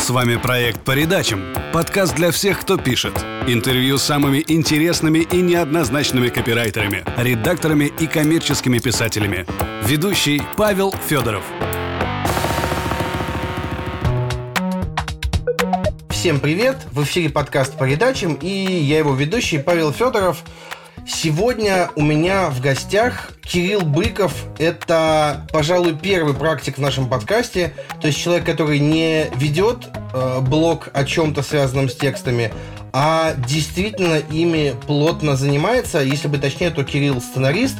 С вами проект «По редачам» – подкаст для всех, кто пишет. Интервью с самыми интересными и неоднозначными копирайтерами, редакторами и коммерческими писателями. Ведущий Павел Федоров. Всем привет! В эфире подкаст по передачам и я его ведущий Павел Федоров. Сегодня у меня в гостях Кирилл Быков. Это, пожалуй, первый практик в нашем подкасте. То есть человек, который не ведет э, блог о чем-то связанном с текстами, а действительно ими плотно занимается. Если бы точнее, то Кирилл сценарист.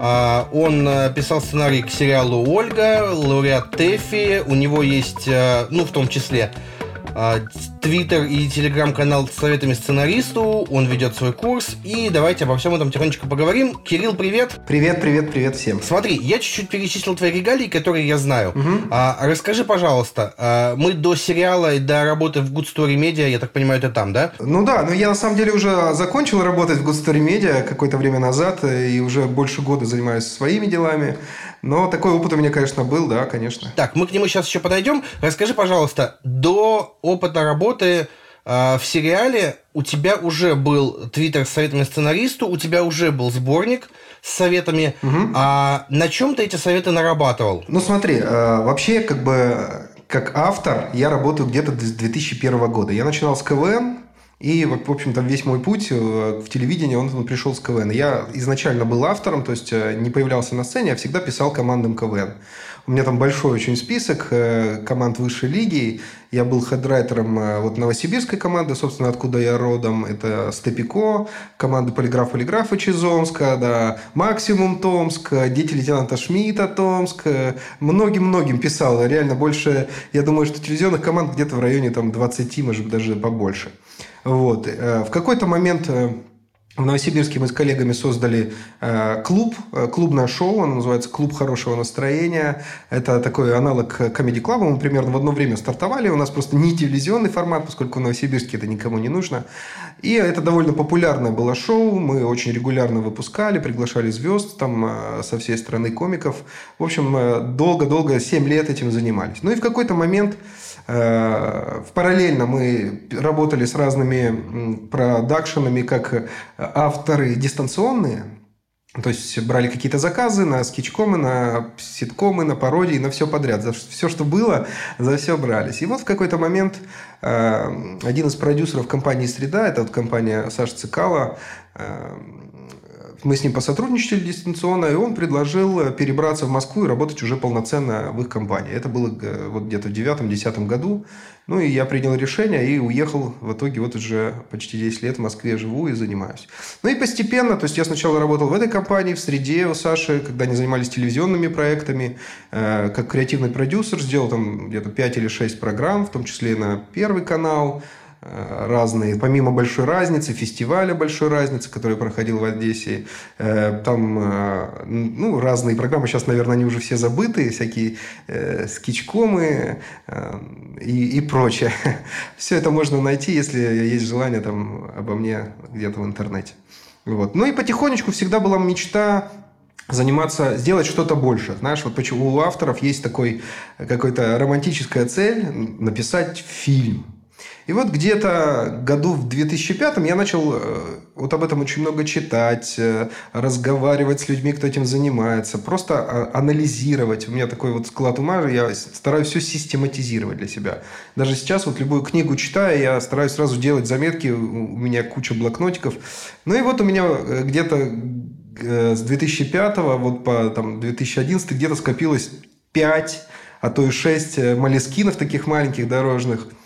Uh, он uh, писал сценарий к сериалу «Ольга», лауреат ТЭФИ. У него есть, uh, ну, в том числе, а, Твиттер и телеграм-канал с советами сценаристу. Он ведет свой курс. И давайте обо всем этом тихонечко поговорим. Кирилл, привет. Привет, привет, привет всем. Смотри, я чуть-чуть перечислил твои регалии, которые я знаю. Угу. А, расскажи, пожалуйста, а, мы до сериала и до работы в Good Story Media, я так понимаю, это там, да? Ну да, но я на самом деле уже закончил работать в Good Story Media какое-то время назад и уже больше года занимаюсь своими делами. Но такой опыт у меня, конечно, был, да, конечно. Так, мы к нему сейчас еще подойдем. Расскажи, пожалуйста, до опыта работы э, в сериале у тебя уже был твиттер с советами сценаристу, у тебя уже был сборник с советами. Угу. А на чем ты эти советы нарабатывал? Ну, смотри, э, вообще, как бы, как автор, я работаю где-то с 2001 года. Я начинал с КВН, и, в общем-то, весь мой путь э, в телевидении, он, он пришел с КВН. Я изначально был автором, то есть э, не появлялся на сцене, а всегда писал командам КВН. У меня там большой очень список э, команд высшей лиги. Я был хедрайтером вот новосибирской команды, собственно, откуда я родом. Это Степико, команда Полиграф Полиграфа из Омска, да, Максимум Томск, Дети лейтенанта Шмидта Томск. Многим-многим писал. Реально больше, я думаю, что телевизионных команд где-то в районе там 20, может быть, даже побольше. Вот. Э, в какой-то момент э, в Новосибирске мы с коллегами создали э, клуб, клубное шоу, оно называется «Клуб хорошего настроения». Это такой аналог Comedy Club. Мы примерно в одно время стартовали. У нас просто не телевизионный формат, поскольку в Новосибирске это никому не нужно. И это довольно популярное было шоу. Мы очень регулярно выпускали, приглашали звезд там со всей страны комиков. В общем, долго-долго, 7 лет этим занимались. Ну и в какой-то момент параллельно мы работали с разными продакшенами, как авторы дистанционные, то есть брали какие-то заказы на скетчкомы, на ситкомы, на пародии, на все подряд. За все, что было, за все брались. И вот в какой-то момент э, один из продюсеров компании «Среда», это вот компания Саши Цикала, э, мы с ним посотрудничали дистанционно, и он предложил э, перебраться в Москву и работать уже полноценно в их компании. Это было э, вот где-то в девятом-десятом году. Ну, и я принял решение и уехал. В итоге вот уже почти 10 лет в Москве живу и занимаюсь. Ну, и постепенно, то есть я сначала работал в этой компании, в среде у Саши, когда они занимались телевизионными проектами, э, как креативный продюсер, сделал там где-то 5 или 6 программ, в том числе на Первый канал, разные, помимо большой разницы, фестиваля большой разницы, который проходил в Одессе, э, там э, ну, разные программы, сейчас, наверное, они уже все забыты, всякие скетчкомы и, и прочее. Все это можно найти, если есть желание там обо мне где-то в интернете. Вот. Ну и потихонечку всегда была мечта заниматься, сделать что-то больше. Знаешь, вот почему у авторов есть такой какая-то романтическая цель написать фильм и вот где-то году в 2005 я начал э, вот об этом очень много читать, э, разговаривать с людьми, кто этим занимается, просто а, анализировать. У меня такой вот склад ума, я стараюсь все систематизировать для себя. Даже сейчас вот любую книгу читаю, я стараюсь сразу делать заметки, у меня куча блокнотиков. Ну и вот у меня э, где-то с 2005 вот по там, 2011 где-то скопилось 5, а то и 6 молескинов таких маленьких дорожных –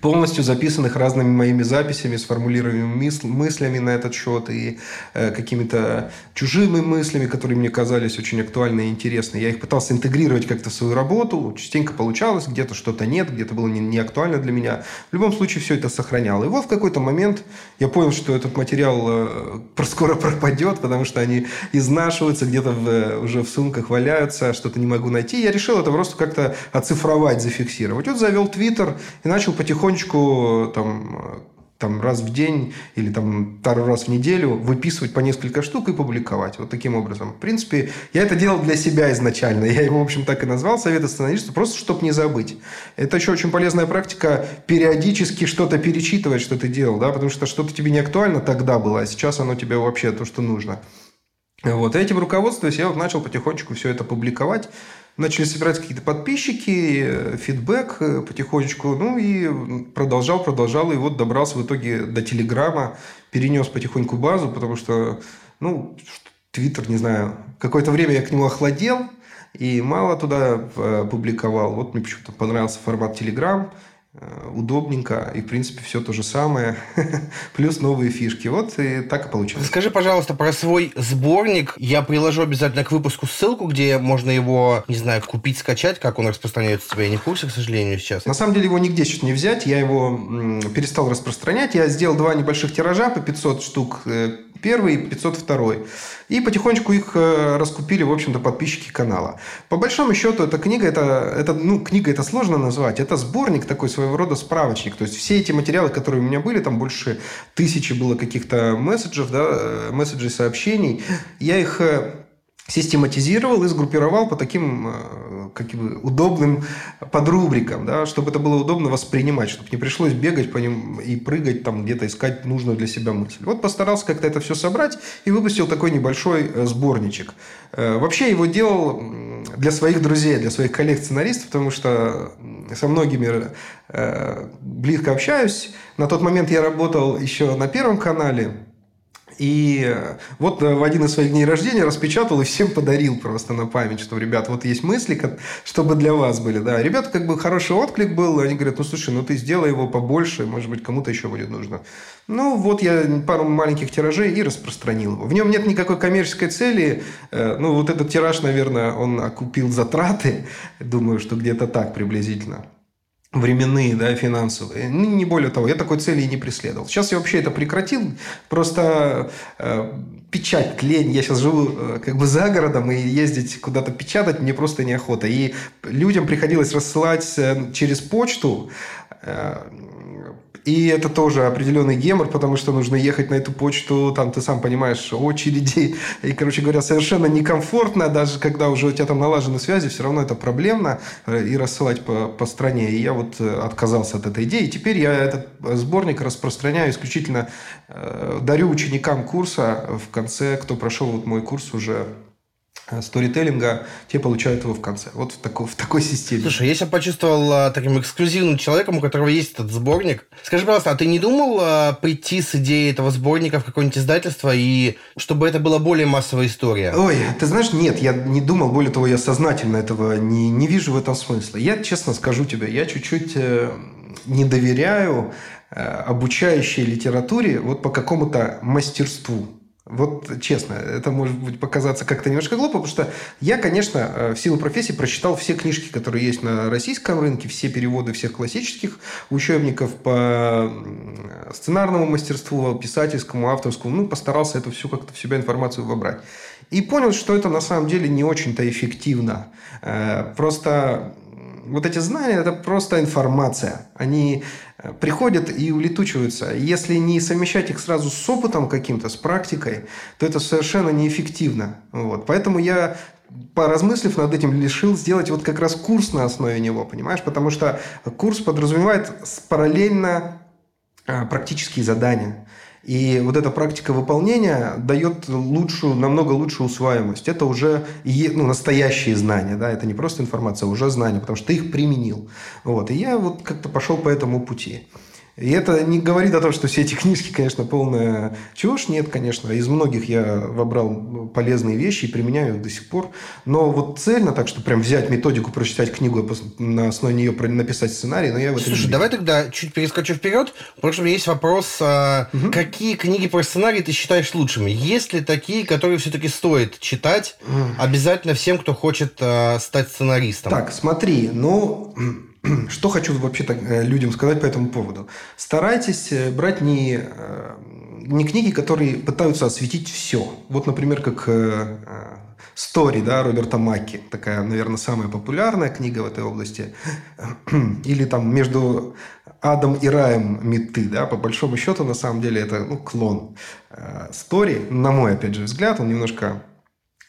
полностью записанных разными моими записями, сформулированными мыслями на этот счет и э, какими-то чужими мыслями, которые мне казались очень актуальны и интересны. Я их пытался интегрировать как-то в свою работу, частенько получалось, где-то что-то нет, где-то было не, не актуально для меня. В любом случае все это сохранял. И вот в какой-то момент я понял, что этот материал э, скоро пропадет, потому что они изнашиваются, где-то в, э, уже в сумках валяются, что-то не могу найти. Я решил это просто как-то оцифровать, зафиксировать. Вот завел Твиттер и начал потихоньку потихонечку там там раз в день или там пару раз в неделю выписывать по несколько штук и публиковать. Вот таким образом. В принципе, я это делал для себя изначально. Я его, в общем, так и назвал «Совет сценариста», просто чтобы не забыть. Это еще очень полезная практика периодически что-то перечитывать, что ты делал, да, потому что что-то тебе не актуально тогда было, а сейчас оно тебе вообще то, что нужно. Вот. И этим руководствуясь, я вот начал потихонечку все это публиковать. Начали собирать какие-то подписчики, э, фидбэк э, потихонечку. Ну и продолжал, продолжал. И вот добрался в итоге до Телеграма. Перенес потихоньку базу, потому что, ну, Твиттер, не знаю, какое-то время я к нему охладел. И мало туда э, публиковал. Вот мне почему-то понравился формат Телеграм. Э, удобненько, и, в принципе, все то же самое, плюс новые фишки. Вот и так и получилось. Скажи, пожалуйста, про свой сборник. Я приложу обязательно к выпуску ссылку, где можно его, не знаю, купить, скачать, как он распространяется у тебя. Я не в курсе, к сожалению, сейчас. На самом деле его нигде сейчас не взять. Я его перестал распространять. Я сделал два небольших тиража по 500 штук э, первый и 502. И потихонечку их э, раскупили, в общем-то, подписчики канала. По большому счету, эта книга, это, это, ну, книга это сложно назвать, это сборник такой своего рода справочник. То есть, все эти материалы, которые у меня были, там больше тысячи было каких-то месседжев, да, э, месседжей, сообщений, я их э, систематизировал и сгруппировал по таким э, как бы, удобным подрубрикам, да, чтобы это было удобно воспринимать, чтобы не пришлось бегать по ним и прыгать, там где-то искать нужную для себя мысль. Вот постарался как-то это все собрать и выпустил такой небольшой э, сборничек. Э, вообще его делал для своих друзей, для своих коллег-сценаристов, потому что со многими близко общаюсь. На тот момент я работал еще на Первом канале, и вот в один из своих дней рождения распечатал и всем подарил просто на память, что, ребят, вот есть мысли, чтобы для вас были. Да, ребята как бы хороший отклик был, они говорят, ну, слушай, ну, ты сделай его побольше, может быть, кому-то еще будет нужно. Ну, вот я пару маленьких тиражей и распространил его. В нем нет никакой коммерческой цели. Э, ну, вот этот тираж, наверное, он окупил затраты. Думаю, что где-то так приблизительно временные, да, финансовые. Ну, не более того, я такой цели и не преследовал. Сейчас я вообще это прекратил. Просто э, печать, лень. Я сейчас живу э, как бы за городом, и ездить куда-то печатать мне просто неохота. И людям приходилось рассылать э, через почту э, и это тоже определенный гемор, потому что нужно ехать на эту почту, там, ты сам понимаешь, очереди. И, короче говоря, совершенно некомфортно, даже когда уже у тебя там налажены связи, все равно это проблемно, э, и рассылать по, по стране. И я вот э, отказался от этой идеи. И теперь я этот сборник распространяю исключительно, э, дарю ученикам курса в конце, кто прошел вот мой курс уже сторителлинга, те получают его в конце. Вот в такой, в такой системе. Слушай, я себя почувствовал а, таким эксклюзивным человеком, у которого есть этот сборник. Скажи, пожалуйста, а ты не думал а, прийти с идеей этого сборника в какое-нибудь издательство, и чтобы это была более массовая история? Ой, ты знаешь, нет, я не думал, более того, я сознательно этого не, не вижу в этом смысла. Я, честно скажу тебе, я чуть-чуть э, не доверяю э, обучающей литературе вот по какому-то мастерству. Вот честно, это может быть показаться как-то немножко глупо, потому что я, конечно, э, в силу профессии прочитал все книжки, которые есть на российском рынке, все переводы всех классических учебников по сценарному мастерству, писательскому, авторскому. Ну, постарался эту всю как-то в себя информацию вобрать. И понял, что это на самом деле не очень-то эффективно. Э, просто вот эти знания – это просто информация. Они приходят и улетучиваются. Если не совмещать их сразу с опытом каким-то, с практикой, то это совершенно неэффективно. Вот. Поэтому я поразмыслив над этим, решил сделать вот как раз курс на основе него, понимаешь? Потому что курс подразумевает параллельно э, практические задания. И вот эта практика выполнения дает лучшую, намного лучшую усваиваемость. Это уже ну, настоящие знания, да, это не просто информация, а уже знания, потому что ты их применил. Вот. И я вот как-то пошел по этому пути. И это не говорит о том, что все эти книжки, конечно, полная чушь. Нет, конечно. Из многих я вобрал полезные вещи и применяю их до сих пор. Но вот цельно так, что прям взять методику, прочитать книгу, на основе нее написать сценарий, но я в Слушай, давай тогда чуть перескочу вперед, потому что у меня есть вопрос, угу. какие книги про сценарий ты считаешь лучшими? Есть ли такие, которые все-таки стоит читать обязательно всем, кто хочет а, стать сценаристом? Так, смотри, ну... Что хочу вообще так, э, людям сказать по этому поводу? Старайтесь э, брать не э, не книги, которые пытаются осветить все. Вот, например, как «Стори», да, Роберта Макки. Такая, наверное, самая популярная книга в этой области. Или там «Между адом и раем меты, да, по большому счету, на самом деле, это ну, клон стори, на мой, опять же, взгляд, он немножко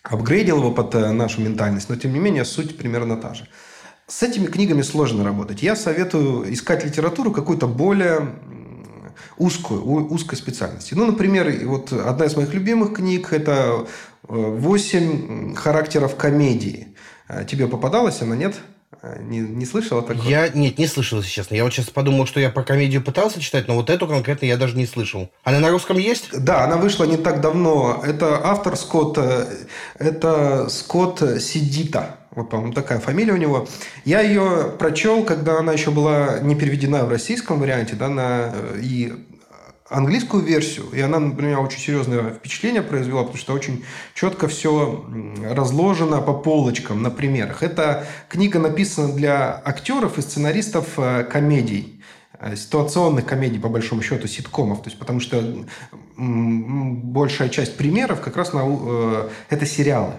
апгрейдил его под нашу ментальность, но тем не менее суть примерно та же. С этими книгами сложно работать. Я советую искать литературу какую-то более узкую, узкой специальности. Ну, например, вот одна из моих любимых книг – это «Восемь характеров комедии». Э, тебе попадалась она, нет? Э, не, не слышала такого? Я, нет, не слышал, если честно. Я вот сейчас подумал, что я про комедию пытался читать, но вот эту конкретно я даже не слышал. Она на русском есть? Да, она вышла не так давно. Это автор Скотт, э, это Скотт Сидита. Вот, по-моему, такая фамилия у него. Я ее прочел, когда она еще была не переведена в российском варианте, да, на, э, и английскую версию, и она, например, очень серьезное впечатление произвела, потому что очень четко все разложено по полочкам на примерах. Эта книга написана для актеров и сценаристов э, комедий э, ситуационных комедий, по большому счету, ситкомов. То есть, потому что большая часть примеров как раз на, это сериалы.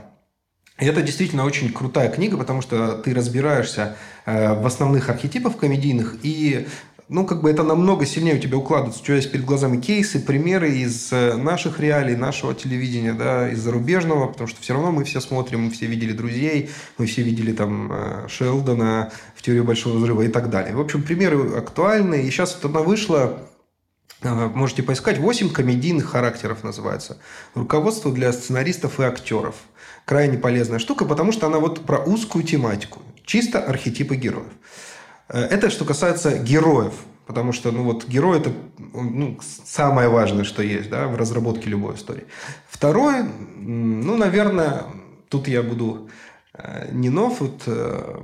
Это действительно очень крутая книга, потому что ты разбираешься в основных архетипах комедийных и ну, как бы это намного сильнее у тебя укладывается. У тебя есть перед глазами кейсы, примеры из э, наших реалий, нашего телевидения, да, из зарубежного, потому что все равно мы все смотрим, мы все видели «Друзей», мы все видели там э, Шелдона в «Теорию большого взрыва» и так далее. В общем, примеры актуальны. И сейчас вот она вышла, э, можете поискать, «Восемь комедийных характеров» называется. Руководство для сценаристов и актеров. Крайне полезная штука, потому что она вот про узкую тематику. Чисто архетипы героев. Э, это что касается героев. Потому что, ну вот, герой – это ну, самое важное, что есть, да, в разработке любой истории. Второе, ну, наверное, тут я буду э, не нов, вот э,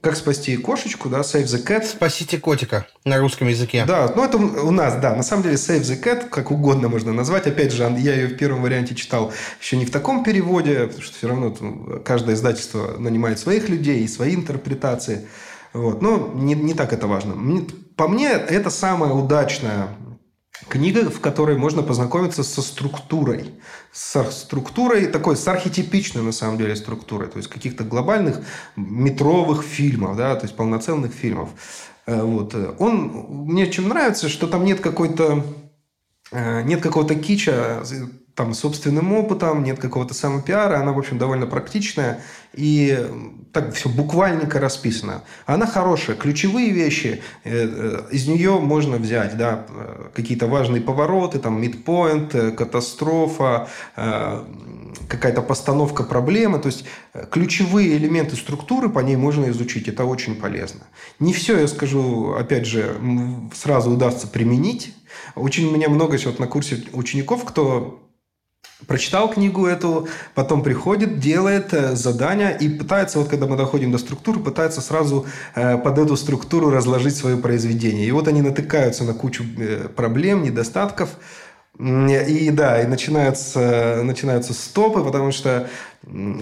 как спасти кошечку, да, Save the Cat. Спасите котика на русском языке. Да, ну это у нас, да, на самом деле Save the Cat, как угодно можно назвать. Опять же, я ее в первом варианте читал еще не в таком переводе, потому что все равно каждое издательство нанимает своих людей и свои интерпретации. Вот. Но не, не так это важно. По мне, это самая удачная книга, в которой можно познакомиться со структурой. Со структурой, такой, с архетипичной, на самом деле, структурой. То есть, каких-то глобальных метровых фильмов, да, то есть, полноценных фильмов. Э, вот. Он, мне чем нравится, что там нет какой-то э, нет какого-то кича там собственным опытом, нет какого-то самопиара, она, в общем, довольно практичная и так все буквальненько расписано. Она хорошая, ключевые вещи, э, э, из нее можно взять, да, э, какие-то важные повороты, там, мидпоинт, катастрофа, какая-то постановка проблемы, то есть ключевые элементы структуры по ней можно изучить, это очень полезно. Не все, я скажу, опять же, сразу удастся применить. Очень у меня много вот на курсе учеников, кто прочитал книгу эту, потом приходит, делает э, задания и пытается, вот когда мы доходим до структуры, пытается сразу э, под эту структуру разложить свое произведение. И вот они натыкаются на кучу э, проблем, недостатков, и да, и начинаются, начинаются стопы, потому что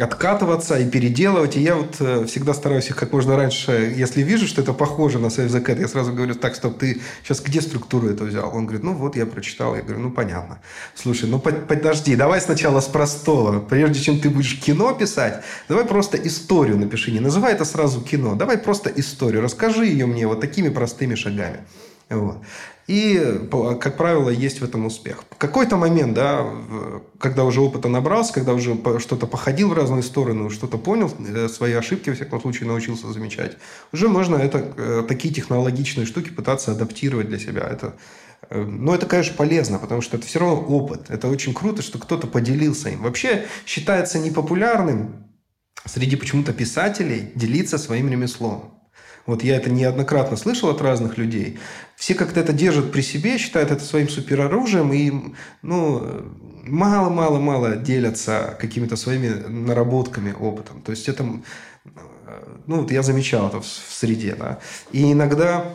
откатываться и переделывать. И я вот э, всегда стараюсь их как можно раньше, если вижу, что это похоже на Save the Cat, я сразу говорю, так, стоп, ты сейчас где структуру это взял? Он говорит, ну вот я прочитал. Я говорю, ну понятно. Слушай, ну подожди, давай сначала с простого. Прежде чем ты будешь кино писать, давай просто историю напиши. Не называй это сразу кино. Давай просто историю. Расскажи ее мне вот такими простыми шагами. Вот. И, как правило, есть в этом успех. В какой-то момент, да, когда уже опыта набрался, когда уже что-то походил в разные стороны, что-то понял, э, свои ошибки, во всяком случае, научился замечать, уже можно это, э, такие технологичные штуки пытаться адаптировать для себя. Это, э, но это, конечно, полезно, потому что это все равно опыт. Это очень круто, что кто-то поделился им. Вообще считается непопулярным среди почему-то писателей делиться своим ремеслом. Вот я это неоднократно слышал от разных людей. Все как-то это держат при себе, считают это своим супероружием и ну, мало-мало-мало делятся какими-то своими наработками, опытом. То есть это, ну, вот я замечал это в, среде, да. И иногда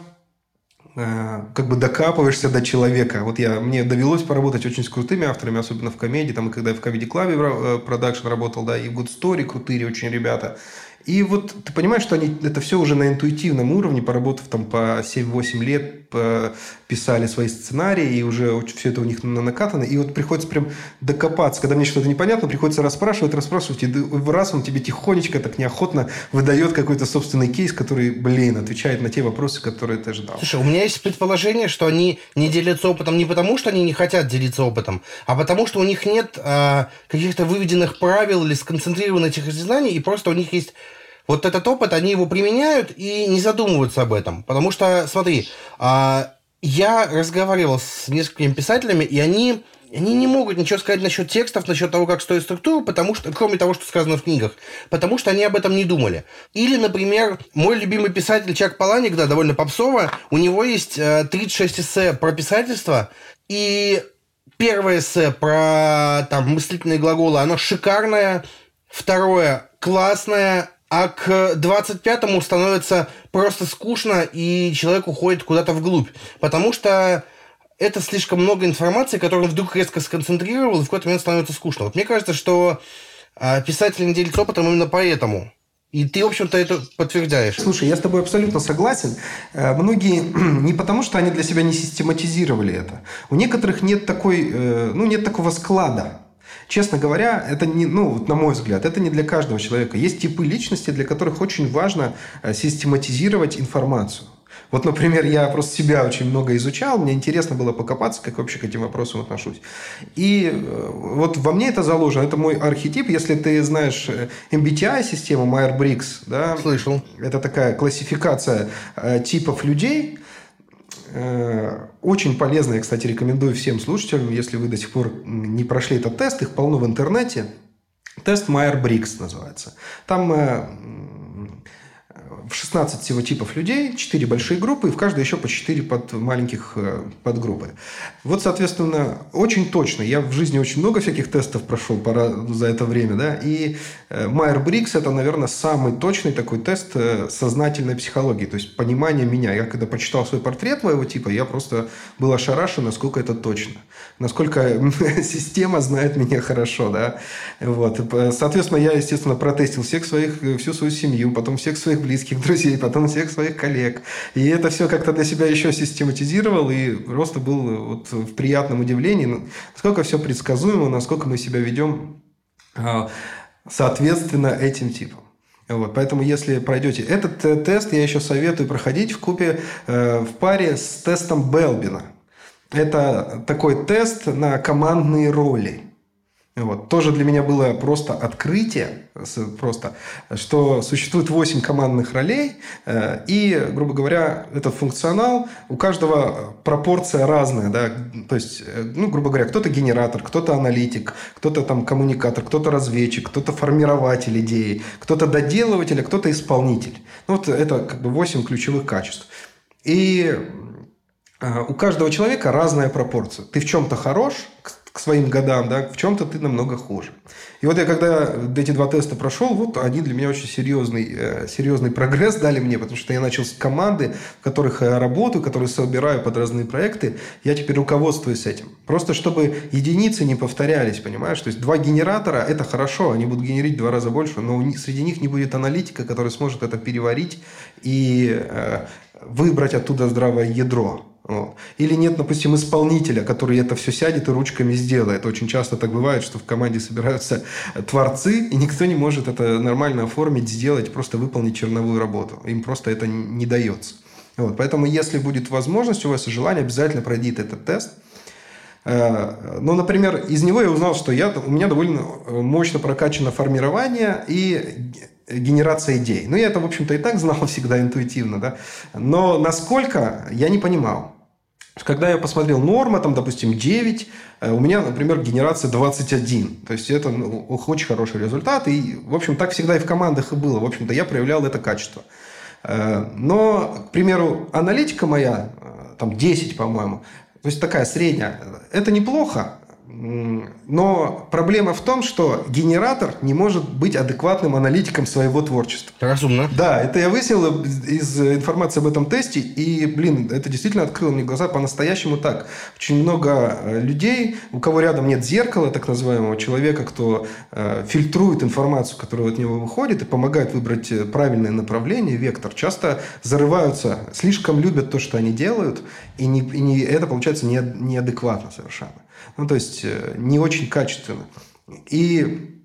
э, как бы докапываешься до человека. Вот я, мне довелось поработать очень с крутыми авторами, особенно в комедии, там, и когда я в Comedy Club э, продакшн работал, да, и в Good Story крутые очень ребята. И вот ты понимаешь, что они это все уже на интуитивном уровне, поработав там по 7-8 лет, писали свои сценарии, и уже все это у них накатано. И вот приходится прям докопаться. Когда мне что-то непонятно, приходится расспрашивать, расспрашивать. И в раз он тебе тихонечко, так неохотно выдает какой-то собственный кейс, который, блин, отвечает на те вопросы, которые ты ожидал. Слушай, у меня есть предположение, что они не делятся опытом не потому, что они не хотят делиться опытом, а потому, что у них нет э, каких-то выведенных правил или сконцентрированных этих знаний, и просто у них есть вот этот опыт, они его применяют и не задумываются об этом. Потому что, смотри, э, я разговаривал с несколькими писателями, и они они не могут ничего сказать насчет текстов, насчет того, как стоит структура, потому что, кроме того, что сказано в книгах, потому что они об этом не думали. Или, например, мой любимый писатель Чак Паланик, да, довольно попсово, у него есть э, 36 эссе про писательство, и первое эссе про там, мыслительные глаголы, оно шикарное, второе классное, а к 25-му становится просто скучно, и человек уходит куда-то вглубь. Потому что это слишком много информации, которую он вдруг резко сконцентрировал, и в какой-то момент становится скучно. Вот мне кажется, что э, писатель не делится опытом именно поэтому. И ты, в общем-то, это подтверждаешь. Слушай, я с тобой абсолютно согласен. Э, многие не потому, что они для себя не систематизировали это. У некоторых нет такой, э, ну, нет такого склада. Честно говоря, это не, ну, на мой взгляд, это не для каждого человека. Есть типы личности, для которых очень важно э, систематизировать информацию. Вот, например, я просто себя очень много изучал, мне интересно было покопаться, как вообще к этим вопросам отношусь. И э, вот во мне это заложено, это мой архетип. Если ты знаешь э, MBTI-систему Myers-Briggs, да, Слышал. это такая классификация типов людей, очень полезная, кстати, рекомендую всем слушателям, если вы до сих пор не прошли этот тест, их полно в интернете. Тест Майерс-Бриггс называется. Там в 16 всего типов людей, 4 большие группы, и в каждой еще по 4 под маленьких э, подгруппы. Вот, соответственно, очень точно. Я в жизни очень много всяких тестов прошел пора за это время, да, и Майерс-Бриггс это, наверное, самый точный такой тест э, сознательной психологии, то есть понимание меня. Я когда почитал свой портрет моего типа, я просто был ошарашен, насколько это точно, насколько система знает меня хорошо, да. Вот. Соответственно, я, естественно, протестил всех своих, э, всю свою семью, потом всех своих близких друзей, потом всех своих коллег. И это все как-то для себя еще систематизировал и просто был вот в приятном удивлении, ну, насколько все предсказуемо, насколько мы себя ведем а, соответственно этим типам. Вот, поэтому, если пройдете этот э, тест, я еще советую проходить в купе э, в паре с тестом Белбина. Это такой тест на командные роли. Вот. Тоже для меня было просто открытие, просто, что существует 8 командных ролей, э, и, грубо говоря, этот функционал, у каждого пропорция разная. Да? То есть, э, ну, грубо говоря, кто-то генератор, кто-то аналитик, кто-то там коммуникатор, кто-то разведчик, кто-то формирователь идеи, кто-то доделыватель, а кто-то исполнитель. Ну, вот это как бы 8 ключевых качеств. И э, у каждого человека разная пропорция. Ты в чем-то хорош, к своим годам, да, в чем-то ты намного хуже. И вот я когда эти два теста прошел, вот они для меня очень серьезный, э, серьезный прогресс дали мне, потому что я начал с команды, в которых я работаю, которые собираю под разные проекты, я теперь руководствуюсь этим. Просто чтобы единицы не повторялись, понимаешь? То есть два генератора – это хорошо, они будут генерить в два раза больше, но среди них не будет аналитика, который сможет это переварить и э, выбрать оттуда здравое ядро. Вот. Или нет, допустим, исполнителя, который это все сядет и ручками сделает. Очень часто так бывает, что в команде собираются творцы, и никто не может это нормально оформить, сделать, просто выполнить черновую работу. Им просто это не дается. Вот. Поэтому, если будет возможность у вас и желание, обязательно пройдите этот тест. Э, ну, например, из него я узнал, что я, у меня довольно мощно прокачано формирование и генерация идей. Ну, я это, в общем-то, и так знал всегда интуитивно, да. Но насколько, я не понимал. Когда я посмотрел норма, там, допустим, 9, э, у меня, например, генерация 21. То есть, это ну, очень хороший результат. И, в общем, так всегда и в командах и было. В общем-то, я проявлял это качество. Э, но, к примеру, аналитика моя, э, там, 10, по-моему, то есть, такая средняя, это неплохо, Но проблема в том, что генератор не может быть адекватным аналитиком своего творчества. Разумно. Да, это я выяснил из информации об этом тесте, и, блин, это действительно открыло мне глаза по-настоящему так. Очень много э, людей, у кого рядом нет зеркала, так называемого человека, кто э, фильтрует информацию, которая от него выходит, и помогает выбрать э, правильное направление, вектор, часто зарываются, слишком любят то, что они делают, и, не, и не, это получается не, неадекватно совершенно. Ну, то есть, э, не очень качественно. И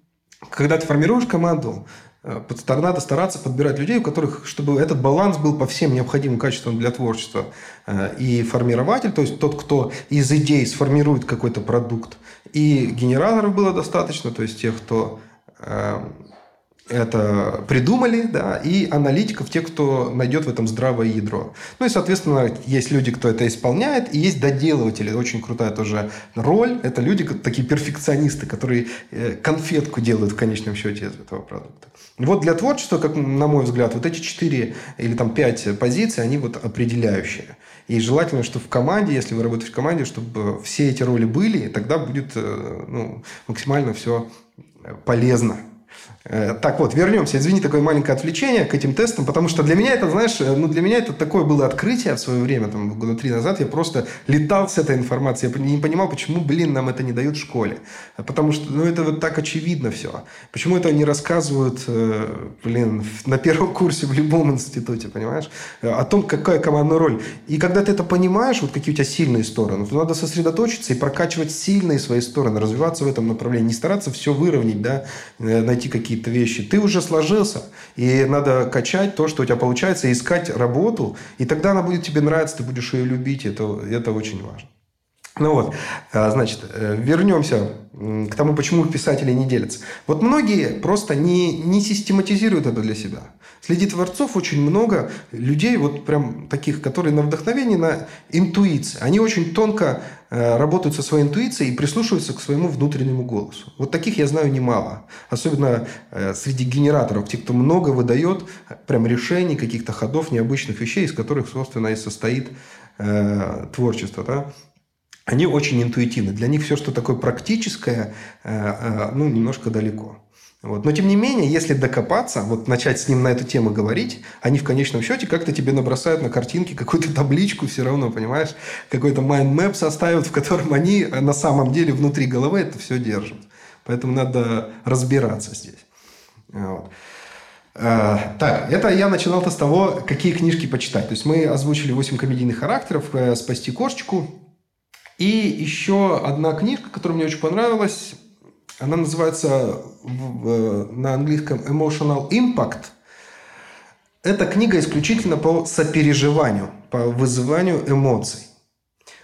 когда ты формируешь команду, э, надо стараться подбирать людей, у которых, чтобы этот баланс был по всем необходимым качествам для творчества. Э, и формирователь, то есть тот, кто из идей сформирует какой-то продукт, и генераторов было достаточно, то есть тех, кто это придумали, да, и аналитиков, те, кто найдет в этом здравое ядро. Ну и, соответственно, есть люди, кто это исполняет, и есть доделыватели. Очень крутая тоже роль. Это люди, такие перфекционисты, которые э, конфетку делают в конечном счете из этого продукта. Вот для творчества, как на мой взгляд, вот эти четыре или там пять позиций, они вот определяющие. И желательно, чтобы в команде, если вы работаете в команде, чтобы все эти роли были, и тогда будет э, ну, максимально все полезно. Э, так вот, вернемся. Извини, такое маленькое отвлечение к этим тестам, потому что для меня это, знаешь, э, ну для меня это такое было открытие в свое время, там, года три назад. Я просто летал с этой информацией. Я не понимал, почему, блин, нам это не дают в школе. Потому что, ну, это вот так очевидно все. Почему это не рассказывают, э, блин, на первом курсе в любом институте, понимаешь? О том, какая командная роль. И когда ты это понимаешь, вот какие у тебя сильные стороны, то надо сосредоточиться и прокачивать сильные свои стороны, развиваться в этом направлении. Не стараться все выровнять, да, найти какие какие-то вещи, ты уже сложился, и надо качать то, что у тебя получается, искать работу, и тогда она будет тебе нравиться, ты будешь ее любить, это, это очень важно. Ну вот, а, значит, э, вернемся к тому, почему писатели не делятся. Вот многие просто не, не систематизируют это для себя. Среди творцов очень много людей, вот прям таких, которые на вдохновении, на интуиции. Они очень тонко работают со своей интуицией и прислушиваются к своему внутреннему голосу. Вот таких я знаю немало. Особенно э, среди генераторов, те, кто много выдает прям решений, каких-то ходов, необычных вещей, из которых, собственно, и состоит э, творчество. Да? они очень интуитивны. Для них все, что такое практическое, э, э, ну, немножко далеко. Вот. Но тем не менее, если докопаться, вот начать с ним на эту тему говорить, они в конечном счете как-то тебе набросают на картинке какую-то табличку все равно, понимаешь? Какой-то mind map составят, в котором они на самом деле внутри головы это все держат. Поэтому надо разбираться здесь. Вот. А, так, это я начинал-то с того, какие книжки почитать. То есть мы озвучили 8 комедийных характеров, «Спасти кошечку», и еще одна книжка, которая мне очень понравилась, она называется на английском Emotional Impact. Это книга исключительно по сопереживанию, по вызыванию эмоций.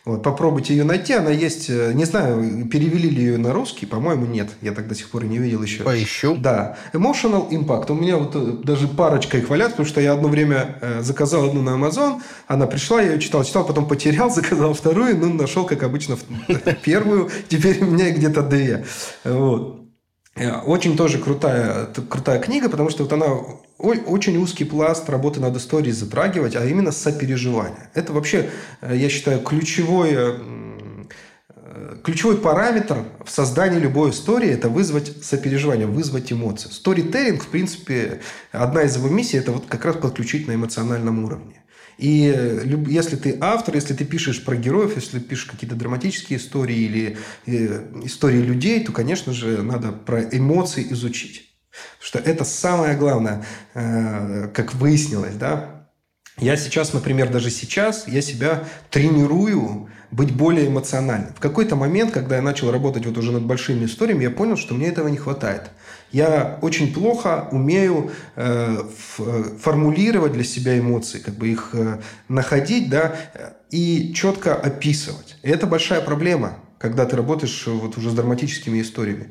Вот, попробуйте ее найти, она есть, э, не знаю, перевели ли ее на русский, по-моему, нет, я так до сих пор и не видел еще. Поищу. Да, Emotional Impact, у меня вот э, даже парочка их валят, потому что я одно время э, заказал одну на Amazon, она пришла, я ее читал, читал, потом потерял, заказал вторую, ну, нашел, как обычно, первую, теперь у меня где-то две. Вот. Очень тоже крутая, крутая книга, потому что вот она очень узкий пласт работы над историей затрагивать, а именно сопереживание. Это вообще, э, я считаю, ключевой, э, ключевой параметр в создании любой истории – это вызвать сопереживание, вызвать эмоции. Сторителлинг, в принципе, одна из его миссий – это вот как раз подключить на эмоциональном уровне. И э, если ты автор, если ты пишешь про героев, если ты пишешь какие-то драматические истории или истории людей, то, конечно же, надо про эмоции изучить. Что это самое главное, э, как выяснилось, да. Я сейчас, например, даже сейчас, я себя тренирую быть более эмоциональным. В какой-то момент, когда я начал работать вот уже над большими историями, я понял, что мне этого не хватает. Я очень плохо умею э, формулировать для себя эмоции, как бы их э, находить, да, и четко описывать. И это большая проблема, когда ты работаешь вот уже с драматическими историями.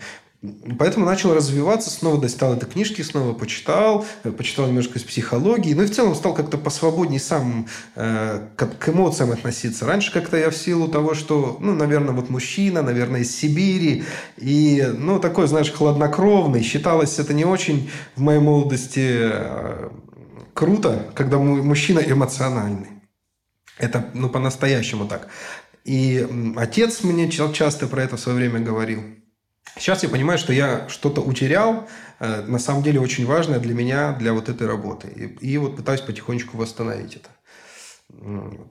Поэтому начал развиваться, снова достал эти книжки, снова почитал, э, почитал немножко из психологии, ну и в целом стал как-то посвободнее сам э, к эмоциям относиться. Раньше как-то я в силу того, что, ну, наверное, вот мужчина, наверное, из Сибири, и, ну, такой, знаешь, хладнокровный, считалось это не очень в моей молодости э, круто, когда мужчина эмоциональный. Это, ну, по-настоящему так. И отец мне часто про это в свое время говорил. Сейчас я понимаю, что я что-то утерял, э, на самом деле очень важное для меня, для вот этой работы. И, и вот пытаюсь потихонечку восстановить это.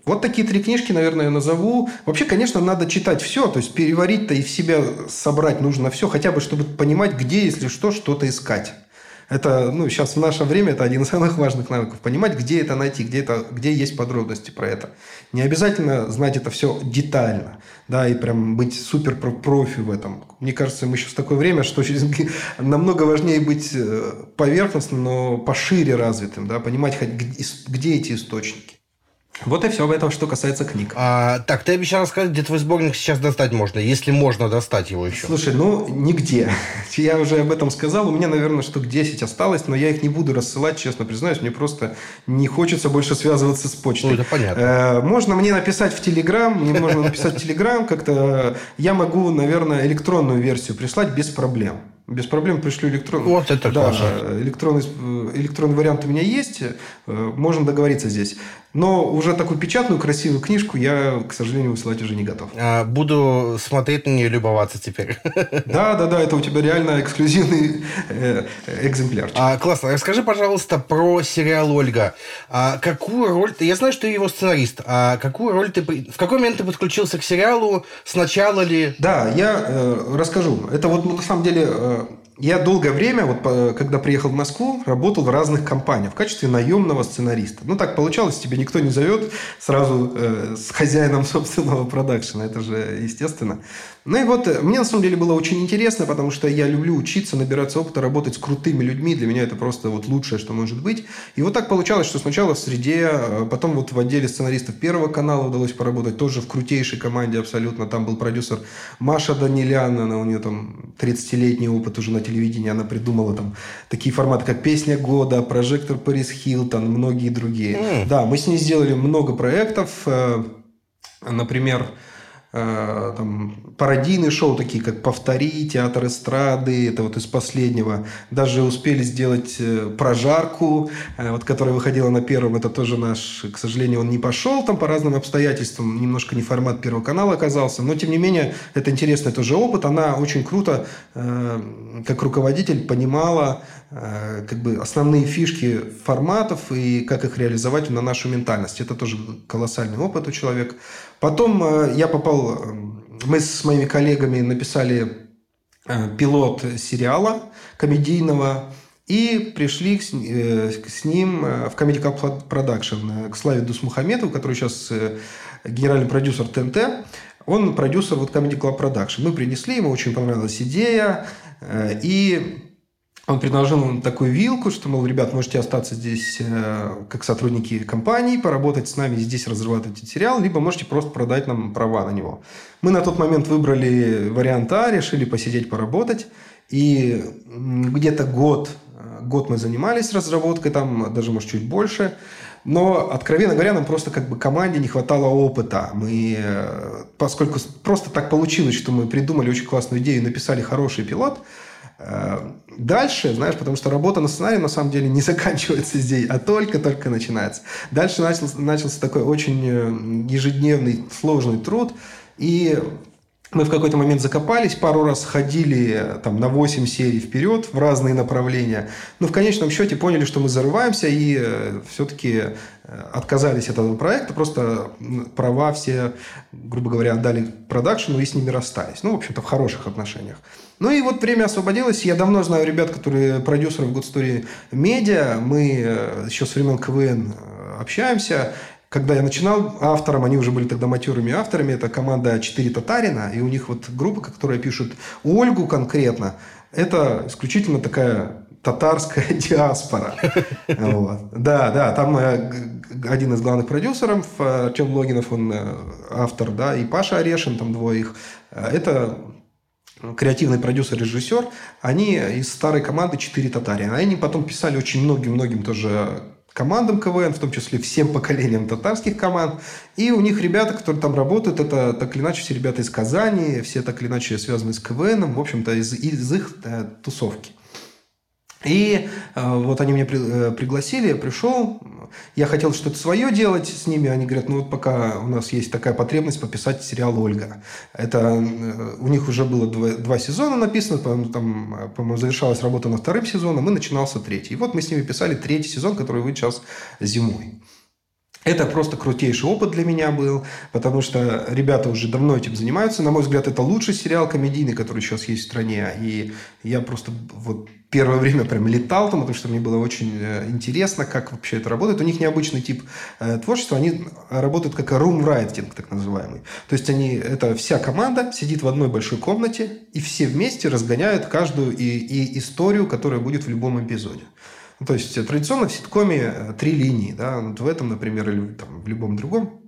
Вот такие три книжки, наверное, я назову. Вообще, конечно, надо читать все, то есть переварить-то и в себя собрать нужно все, хотя бы чтобы понимать, где, если что, что-то искать. Это, ну, сейчас в наше время это один из самых важных навыков. Понимать, где это найти, где, это, где есть подробности про это. Не обязательно знать это все детально, да, и прям быть супер профи в этом. Мне кажется, мы сейчас в такое время, что намного важнее быть э, поверхностным, но пошире развитым, да, понимать, где эти источники. Вот и все об этом, что касается книг. А, так, ты обещал рассказать, где твой сборник сейчас достать можно, если можно достать его еще. Слушай, ну, нигде. Я уже об этом сказал. У меня, наверное, штук 10 осталось, но я их не буду рассылать, честно признаюсь. Мне просто не хочется больше связываться с почтой. Ну, это понятно. Э, можно мне написать в Телеграм, мне можно написать в Телеграм как-то. Я могу, наверное, электронную версию прислать без проблем. Без проблем пришлю электронный. Вот это да, электронный, электронный вариант у меня есть. Э, можем договориться здесь. Но уже такую печатную, красивую книжку я, к сожалению, высылать уже не готов. А, буду смотреть на нее, любоваться теперь. Да, да, да, это у тебя реально эксклюзивный э, экземпляр. А, классно. Расскажи, пожалуйста, про сериал «Ольга». А, какую роль... Я знаю, что ты его сценарист. А какую роль ты... В какой момент ты подключился к сериалу? Сначала ли? Да, я э, расскажу. Это вот на самом деле... Э, я долгое время, вот, когда приехал в Москву, работал в разных компаниях в качестве наемного сценариста. Ну, так получалось, тебе никто не зовет сразу э, с хозяином собственного продакшена. Это же естественно. Ну и вот э, мне на самом деле было очень интересно, потому что я люблю учиться, набираться опыта, работать с крутыми людьми. Для меня это просто вот лучшее, что может быть. И вот так получалось, что сначала в среде, а потом вот в отделе сценаристов Первого канала удалось поработать, тоже в крутейшей команде абсолютно. Там был продюсер Маша Данилян, она у нее там 30-летний опыт уже на телевидении, она придумала там такие форматы, как «Песня года», «Прожектор Парис Хилтон», многие другие. Mm. Да, мы с ней сделали много проектов, э, например, Э, там, пародийные шоу, такие как «Повтори», «Театр эстрады», это вот из последнего. Даже успели сделать э, «Прожарку», э, вот, которая выходила на первом. Это тоже наш, к сожалению, он не пошел там по разным обстоятельствам. Немножко не формат Первого канала оказался. Но, тем не менее, это интересный тоже опыт. Она очень круто, как руководитель, понимала как бы основные фишки форматов и как их реализовать на нашу ментальность. Это тоже колоссальный опыт у человека. Потом э, я попал, э, мы с моими коллегами написали э, пилот сериала комедийного и пришли с, с ним в Comedy Club Production к Славе Дусмухаметову, который сейчас генеральный продюсер ТНТ. Он продюсер вот Comedy Club Production. Мы принесли, ему очень понравилась идея. И он предложил нам такую вилку, что, мол, ребят, можете остаться здесь э, как сотрудники компании, поработать с нами здесь, разрабатывать этот сериал, либо можете просто продать нам права на него. Мы на тот момент выбрали вариант А, решили посидеть, поработать. И где-то год, э, год мы занимались разработкой, там даже, может, чуть больше. Но, откровенно говоря, нам просто как бы команде не хватало опыта. Мы, э, поскольку просто так получилось, что мы придумали очень классную идею, написали хороший пилот – дальше, знаешь, потому что работа на сценарии на самом деле не заканчивается здесь, а только-только начинается. Дальше начался, начался такой очень э, ежедневный сложный труд, и мы в какой-то момент закопались, пару раз ходили э, там, на 8 серий вперед в разные направления, но в конечном счете поняли, что мы зарываемся и э, все-таки отказались от этого проекта, просто права все, грубо говоря, отдали продакшену и с ними расстались. Ну, в общем-то, в хороших отношениях. Ну и вот время освободилось. Я давно знаю ребят, которые продюсеры в Story Media. Мы э, еще с времен КВН э, общаемся. Когда я начинал автором, они уже были тогда матерыми авторами. Это команда «Четыре татарина». И у них вот группа, которая пишет Ольгу конкретно. Это исключительно такая татарская диаспора. Вот. Да, да, там э, один из главных продюсеров, Артем Логинов, он автор, да, и Паша Орешин, там двое их. Это креативный продюсер, режиссер, они из старой команды «Четыре татарина». Они потом писали очень многим-многим тоже командам КВН, в том числе всем поколениям татарских команд. И у них ребята, которые там работают, это так или иначе все ребята из Казани, все так или иначе связаны с КВНом, в общем-то, из, из их э, тусовки. И э, вот они меня при, э, пригласили, я пришел, я хотел что-то свое делать с ними, они говорят, ну вот пока у нас есть такая потребность пописать сериал «Ольга». Это э, у них уже было два, два сезона написано, там, там, по-моему, завершалась работа над вторым сезоном, и начинался третий. И вот мы с ними писали третий сезон, который выйдет сейчас зимой. Это просто крутейший опыт для меня был, потому что ребята уже давно этим занимаются. На мой взгляд, это лучший сериал комедийный, который сейчас есть в стране. И я просто вот первое время прям летал там, потому что мне было очень э, интересно, как вообще это работает. У них необычный тип э, творчества. Они работают как room writing, так называемый. То есть они, это вся команда сидит в одной большой комнате, и все вместе разгоняют каждую и, и историю, которая будет в любом эпизоде. Ну, то есть традиционно в ситкоме э, три линии, да, вот в этом, например, или там, в любом другом,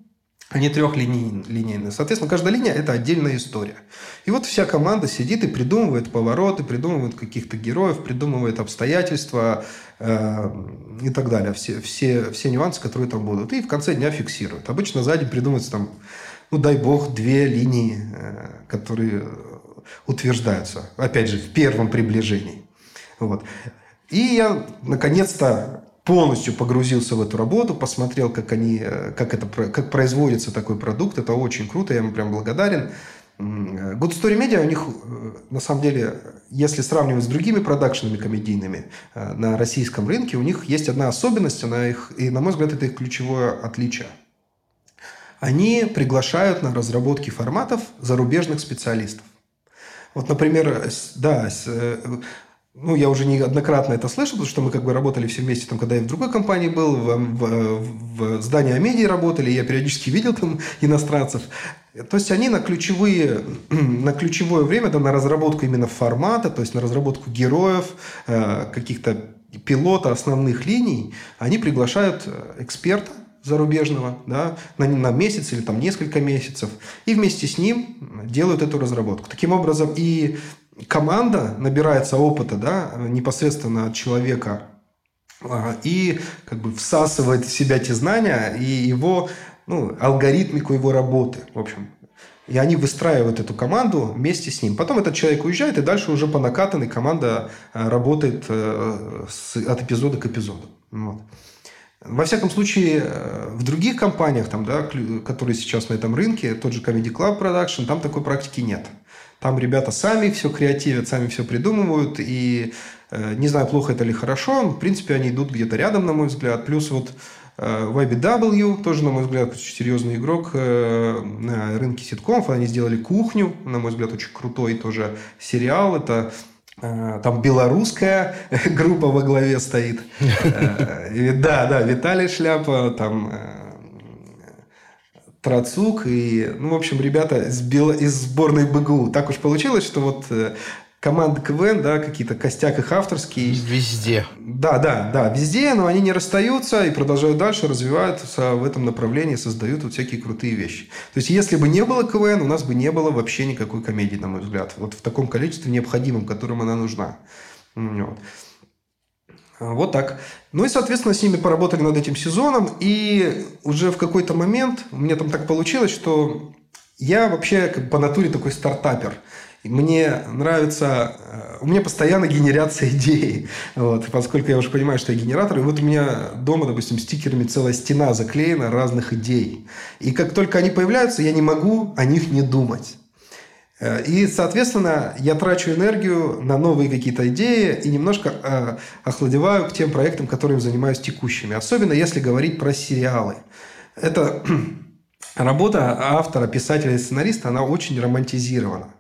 они трехлинейные. Соответственно, каждая линия – это отдельная история. И вот вся команда сидит и придумывает повороты, придумывает каких-то героев, придумывает обстоятельства э, и так далее. Все, все, все нюансы, которые там будут. И в конце дня фиксируют. Обычно сзади придумывается там, ну, дай бог, две линии, э, которые утверждаются. Опять же, в первом приближении. Вот. И я, наконец-то, полностью погрузился в эту работу, посмотрел, как, они, э, как, это, как производится такой продукт. Это очень круто, я ему прям благодарен. Good Story Media у них, э, на самом деле, если сравнивать с другими продакшенами комедийными э, на российском рынке, у них есть одна особенность, она их, и, на мой взгляд, это их ключевое отличие. Они приглашают на разработки форматов зарубежных специалистов. Вот, например, да, ну, я уже неоднократно это слышал, потому что мы как бы работали все вместе, там, когда я в другой компании был, в, в, в здании Амедии работали, я периодически видел там иностранцев. То есть они на ключевые, на ключевое время, да, на разработку именно формата, то есть на разработку героев, э, каких-то пилота основных линий, они приглашают эксперта, зарубежного, да, на, на месяц или там несколько месяцев, и вместе с ним делают эту разработку. Таким образом, и команда набирается опыта, да, непосредственно от человека, а, и как бы всасывает в себя те знания и его, ну, алгоритмику его работы, в общем. И они выстраивают эту команду вместе с ним. Потом этот человек уезжает, и дальше уже по накатанной команда а, работает э, от эпизода к эпизоду. Вот. Во всяком случае, э, в других компаниях, там, да, которые сейчас на этом рынке, тот же Comedy Club Production, там такой практики нет. Там ребята сами все креативят, сами все придумывают. И э, не знаю, плохо это или хорошо. В принципе, они идут где-то рядом, на мой взгляд. Плюс вот э, YBW, тоже, на мой взгляд, очень серьезный игрок э, на рынке ситкомов. Они сделали «Кухню», на мой взгляд, очень крутой тоже сериал. Это там белорусская группа во главе стоит. Да, да, Виталий Шляпа, там Трацук и, ну, в общем, ребята из, Бел... из сборной БГУ. Так уж получилось, что вот э, команды КВН, да, какие-то костяк их авторские. Везде. Да, да, да, везде, но они не расстаются и продолжают дальше, развиваются в этом направлении, создают вот всякие крутые вещи. То есть, если бы не было КВН, у нас бы не было вообще никакой комедии, на мой взгляд. Вот в таком количестве необходимом, которым она нужна. Вот. А, вот так. Ну и, соответственно, с ними поработали над этим сезоном. И уже в какой-то момент у меня там так получилось, что я вообще как по натуре такой стартапер. Мне нравится... Э, у меня постоянно генерация идей. Вот, поскольку я уже понимаю, что я генератор. И вот у меня дома, допустим, стикерами целая стена заклеена разных идей. И как только они появляются, я не могу о них не думать. Э, и, соответственно, я трачу энергию на новые какие-то идеи и немножко э, охладеваю к тем проектам, которыми занимаюсь текущими. Особенно если говорить про сериалы. Это работа автора, писателя и сценариста, она очень романтизирована.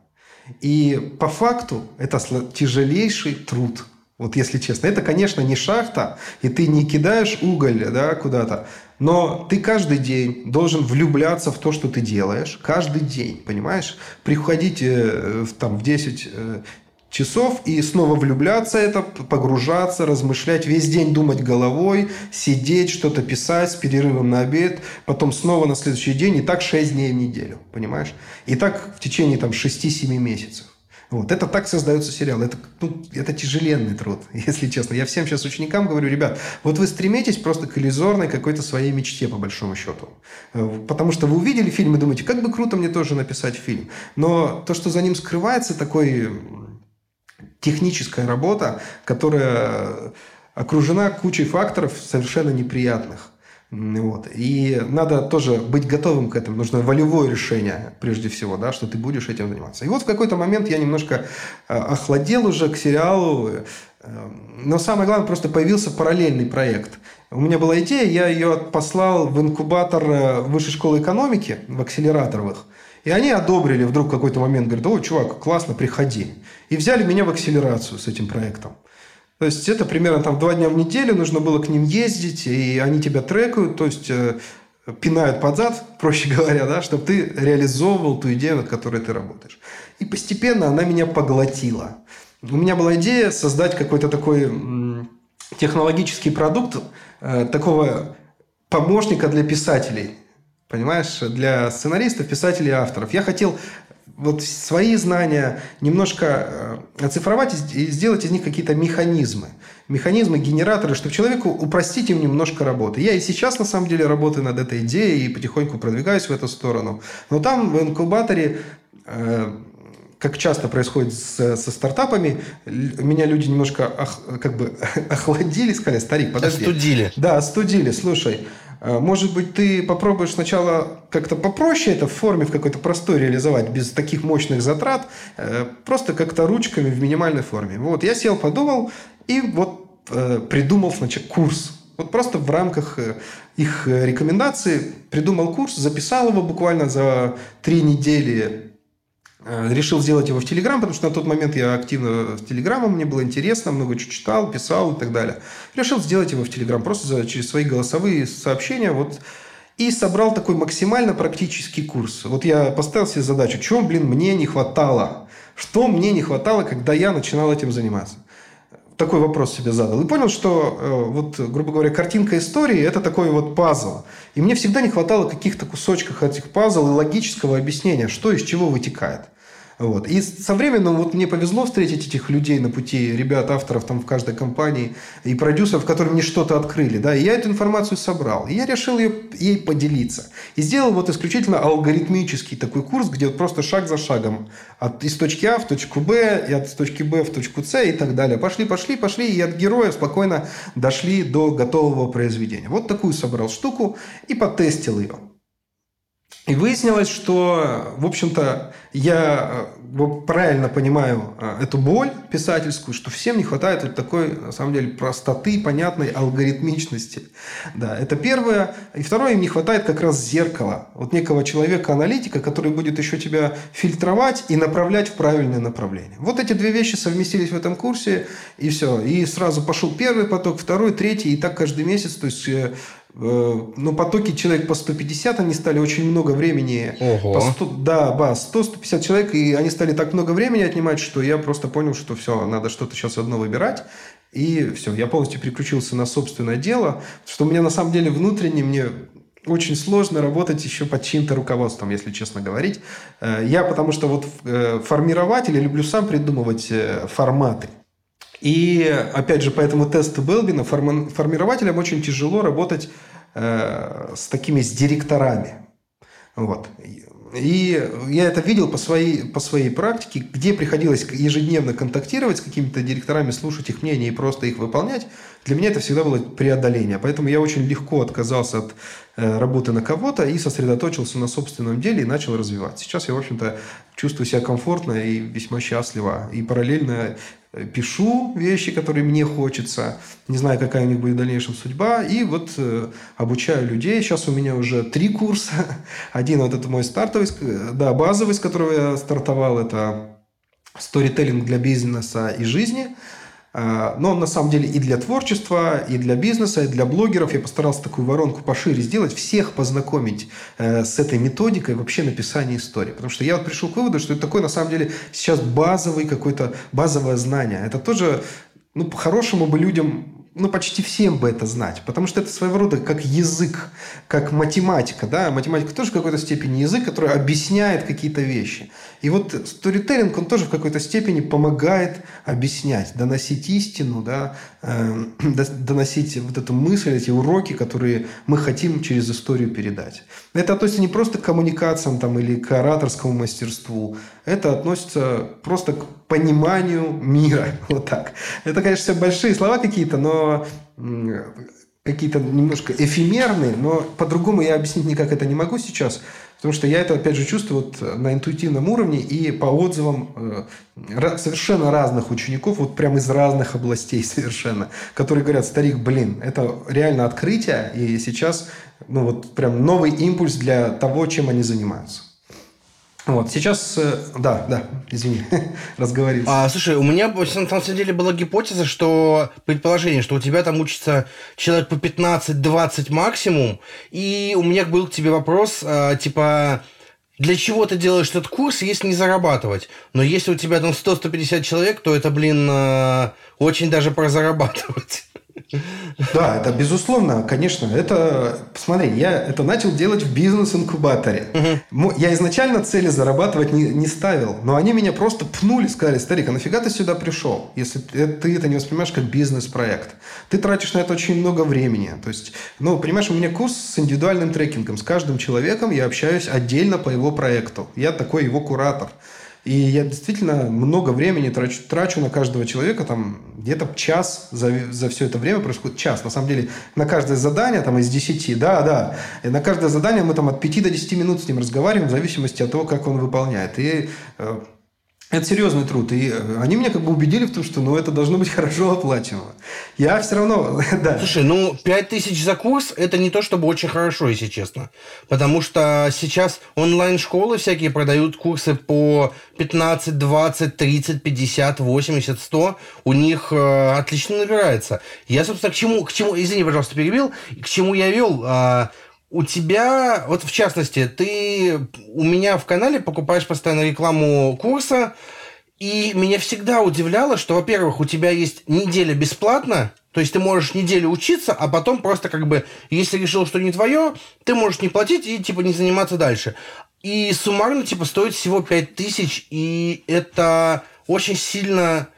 И по факту это тяжелейший труд. Вот если честно. Это, конечно, не шахта, и ты не кидаешь уголь да, куда-то. Но ты каждый день должен влюбляться в то, что ты делаешь. Каждый день, понимаешь? Приходить э, там, в 10 э, часов и снова влюбляться это, погружаться, размышлять, весь день думать головой, сидеть, что-то писать с перерывом на обед, потом снова на следующий день, и так 6 дней в неделю, понимаешь? И так в течение там 6-7 месяцев. Вот. Это так создается сериал. Это, ну, это тяжеленный труд, если честно. Я всем сейчас ученикам говорю, ребят, вот вы стремитесь просто к иллюзорной какой-то своей мечте, по большому счету. Э, потому что вы увидели фильм и думаете, как бы круто мне тоже написать фильм. Но то, что за ним скрывается, такой техническая работа, которая окружена кучей факторов совершенно неприятных. Вот. И надо тоже быть готовым к этому. Нужно волевое решение, прежде всего, да, что ты будешь этим заниматься. И вот в какой-то момент я немножко э, охладел уже к сериалу. Э, но самое главное, просто появился параллельный проект. У меня была идея, я ее послал в инкубатор э, Высшей школы экономики, в акселераторовых. И они одобрили вдруг какой-то момент, говорят, о, чувак, классно, приходи. И взяли меня в акселерацию с этим проектом. То есть это примерно там два дня в неделю, нужно было к ним ездить, и они тебя трекают, то есть э, пинают под зад, проще говоря, да, чтобы ты реализовывал ту идею, над которой ты работаешь. И постепенно она меня поглотила. У меня была идея создать какой-то такой технологический продукт, э, такого помощника для писателей. Понимаешь, для сценаристов, писателей авторов. Я хотел вот свои знания немножко э, оцифровать и сделать из них какие-то механизмы. Механизмы, генераторы, чтобы человеку упростить им немножко работы. Я и сейчас, на самом деле, работаю над этой идеей и потихоньку продвигаюсь в эту сторону. Но там, в инкубаторе, э, как часто происходит с, со стартапами, меня люди немножко ох, как бы охладили, сказали, старик, подожди. Остудили. Да, остудили. Слушай, может быть, ты попробуешь сначала как-то попроще это в форме в какой-то простой реализовать, без таких мощных затрат, э, просто как-то ручками в минимальной форме. Вот, я сел, подумал и вот э, придумал сначала курс. Вот просто в рамках э, их рекомендаций придумал курс, записал его буквально за три недели решил сделать его в Телеграм, потому что на тот момент я активно в Телеграмом, мне было интересно, много чего читал, писал и так далее. Решил сделать его в Телеграм, просто через свои голосовые сообщения. Вот, и собрал такой максимально практический курс. Вот я поставил себе задачу, чего, блин, мне не хватало? Что мне не хватало, когда я начинал этим заниматься? Такой вопрос себе задал. И понял, что, э, вот, грубо говоря, картинка истории – это такой вот пазл. И мне всегда не хватало каких-то кусочков этих пазл и логического объяснения, что из чего вытекает. Вот. И со временем вот мне повезло встретить этих людей на пути, ребят, авторов там в каждой компании и продюсеров, которые мне что-то открыли. Да, и я эту информацию собрал. И я решил ее, ей поделиться. И сделал вот исключительно алгоритмический такой курс, где вот просто шаг за шагом от, из точки А в точку Б, и от точки Б в точку С и так далее. Пошли, пошли, пошли, и от героя спокойно дошли до готового произведения. Вот такую собрал штуку и потестил ее. И выяснилось, что, в общем-то, я э, правильно понимаю э, эту боль писательскую, что всем не хватает вот такой, на самом деле, простоты, понятной алгоритмичности. Да, это первое. И второе, им не хватает как раз зеркала. Вот некого человека-аналитика, который будет еще тебя фильтровать и направлять в правильное направление. Вот эти две вещи совместились в этом курсе, и все. И сразу пошел первый поток, второй, третий, и так каждый месяц. То есть э, ну, потоки человек по 150, они стали очень много времени. Ого. По 100, да, ба, 100-150 человек, и они стали так много времени отнимать, что я просто понял, что все, надо что-то сейчас одно выбирать. И все, я полностью переключился на собственное дело, что у меня на самом деле внутренне мне очень сложно работать еще под чьим-то руководством, если честно говорить. Э, я потому что вот э, формирователь, я люблю сам придумывать форматы. И, опять же, по этому тесту Белбина формирователям очень тяжело работать э, с такими, с директорами. Вот. И я это видел по своей, по своей практике, где приходилось ежедневно контактировать с какими-то директорами, слушать их мнение и просто их выполнять. Для меня это всегда было преодоление. Поэтому я очень легко отказался от работы на кого-то и сосредоточился на собственном деле и начал развивать. Сейчас я, в общем-то, чувствую себя комфортно и весьма счастливо. И параллельно э, пишу вещи, которые мне хочется, не знаю, какая у них будет в дальнейшем судьба, и вот э, обучаю людей. Сейчас у меня уже три курса. Один вот это мой стартовый, да, базовый, с которого я стартовал, это сторителлинг для бизнеса и жизни – а, но на самом деле и для творчества, и для бизнеса, и для блогеров я постарался такую воронку пошире сделать, всех познакомить э, с этой методикой вообще написания истории. Потому что я вот пришел к выводу, что это такой на самом деле сейчас базовый какой-то, базовое знание. Это тоже, ну, по-хорошему бы людям ну, почти всем бы это знать, потому что это своего рода как язык, как математика, да, математика тоже в какой-то степени язык, который объясняет какие-то вещи. И вот сторителлинг, он тоже в какой-то степени помогает объяснять, доносить истину, да, э, доносить вот эту мысль, эти уроки, которые мы хотим через историю передать. Это относится не просто к коммуникациям там, или к ораторскому мастерству. Это относится просто к пониманию мира. Вот так. Это, конечно, все большие слова какие-то, но какие-то немножко эфемерные, но по-другому я объяснить никак это не могу сейчас. Потому что я это, опять же, чувствую вот на интуитивном уровне и по отзывам э, совершенно разных учеников, вот прям из разных областей совершенно, которые говорят, старик, блин, это реально открытие, и сейчас, ну вот прям новый импульс для того, чем они занимаются. Вот, сейчас, э, да, да, извини, разговорился. А, слушай, у меня на самом деле была гипотеза, что предположение, что у тебя там учится человек по 15-20 максимум, и у меня был к тебе вопрос, а, типа, для чего ты делаешь этот курс, если не зарабатывать? Но если у тебя там 100-150 человек, то это, блин, а, очень даже про зарабатывать. Да, это безусловно, конечно. Это, посмотри, я это начал делать в бизнес-инкубаторе. Угу. Я изначально цели зарабатывать не, не ставил, но они меня просто пнули, сказали, старик, а нафига ты сюда пришел, если ты это не воспринимаешь как бизнес-проект? Ты тратишь на это очень много времени. То есть, ну, понимаешь, у меня курс с индивидуальным трекингом. С каждым человеком я общаюсь отдельно по его проекту. Я такой его куратор. И я действительно много времени трачу, трачу на каждого человека, там где-то час за, за все это время происходит час. На самом деле, на каждое задание, там из 10, да, да, и на каждое задание мы там от 5 до 10 минут с ним разговариваем в зависимости от того, как он выполняет. И э, это серьезный труд. И э, они меня как бы убедили в том, что ну, это должно быть хорошо оплачиваемо. Я все равно, да. Слушай, ну, 5 тысяч за курс – это не то, чтобы очень хорошо, если честно. Потому что сейчас онлайн-школы всякие продают курсы по 15, 20, 30, 50, 80, 100. У них э, отлично набирается. Я, собственно, к чему, к чему, извини, пожалуйста, перебил, к чему я вел. Э, у тебя, вот в частности, ты у меня в канале покупаешь постоянно рекламу курса, и меня всегда удивляло, что, во-первых, у тебя есть неделя бесплатно, то есть ты можешь неделю учиться, а потом просто как бы, если решил, что не твое, ты можешь не платить и типа не заниматься дальше. И суммарно типа стоит всего 5000, и это очень сильно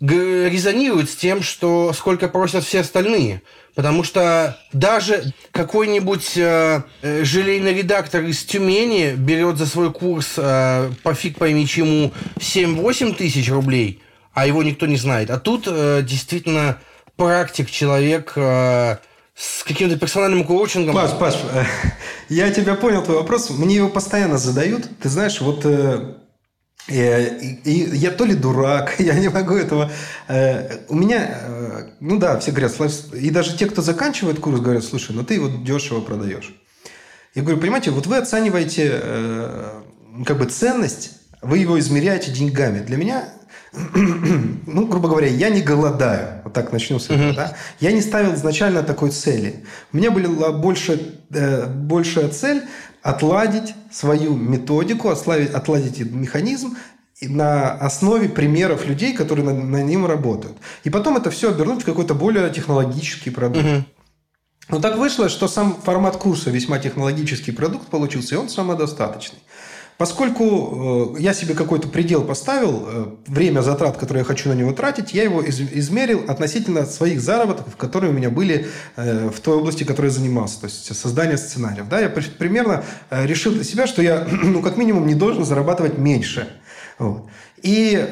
резонирует с тем, что сколько просят все остальные. Потому что даже какой-нибудь э, э, желейный редактор из Тюмени берет за свой курс э, по фиг пойми чему 7-8 тысяч рублей, а его никто не знает. А тут э, действительно практик, человек э, с каким-то персональным коучингом. Паш, Паш, э, я тебя понял твой вопрос. Мне его постоянно задают. Ты знаешь, вот э, Э, и, и я то ли дурак, я не могу этого. Э, у меня, э, ну да, все говорят, и даже те, кто заканчивает курс, говорят, слушай, ну ты его дешево продаешь. Я говорю, понимаете, вот вы оцениваете как бы ценность, вы его измеряете деньгами. Для меня ну, грубо говоря, я не голодаю. Вот так начнем с этого. Uh-huh. Да? Я не ставил изначально такой цели. У меня была больше, э, большая цель отладить свою методику, отладить, отладить механизм на основе примеров людей, которые на, на ним работают. И потом это все обернуть в какой-то более технологический продукт. Угу. Но так вышло, что сам формат курса весьма технологический продукт получился, и он самодостаточный. Поскольку э, я себе какой-то предел поставил, э, время затрат, которые я хочу на него тратить, я его измерил относительно своих заработков, которые у меня были э, в той области, которой я занимался, то есть создание сценариев. Да, я примерно решил для себя, что я, ну, как минимум, не должен зарабатывать меньше. Вот. И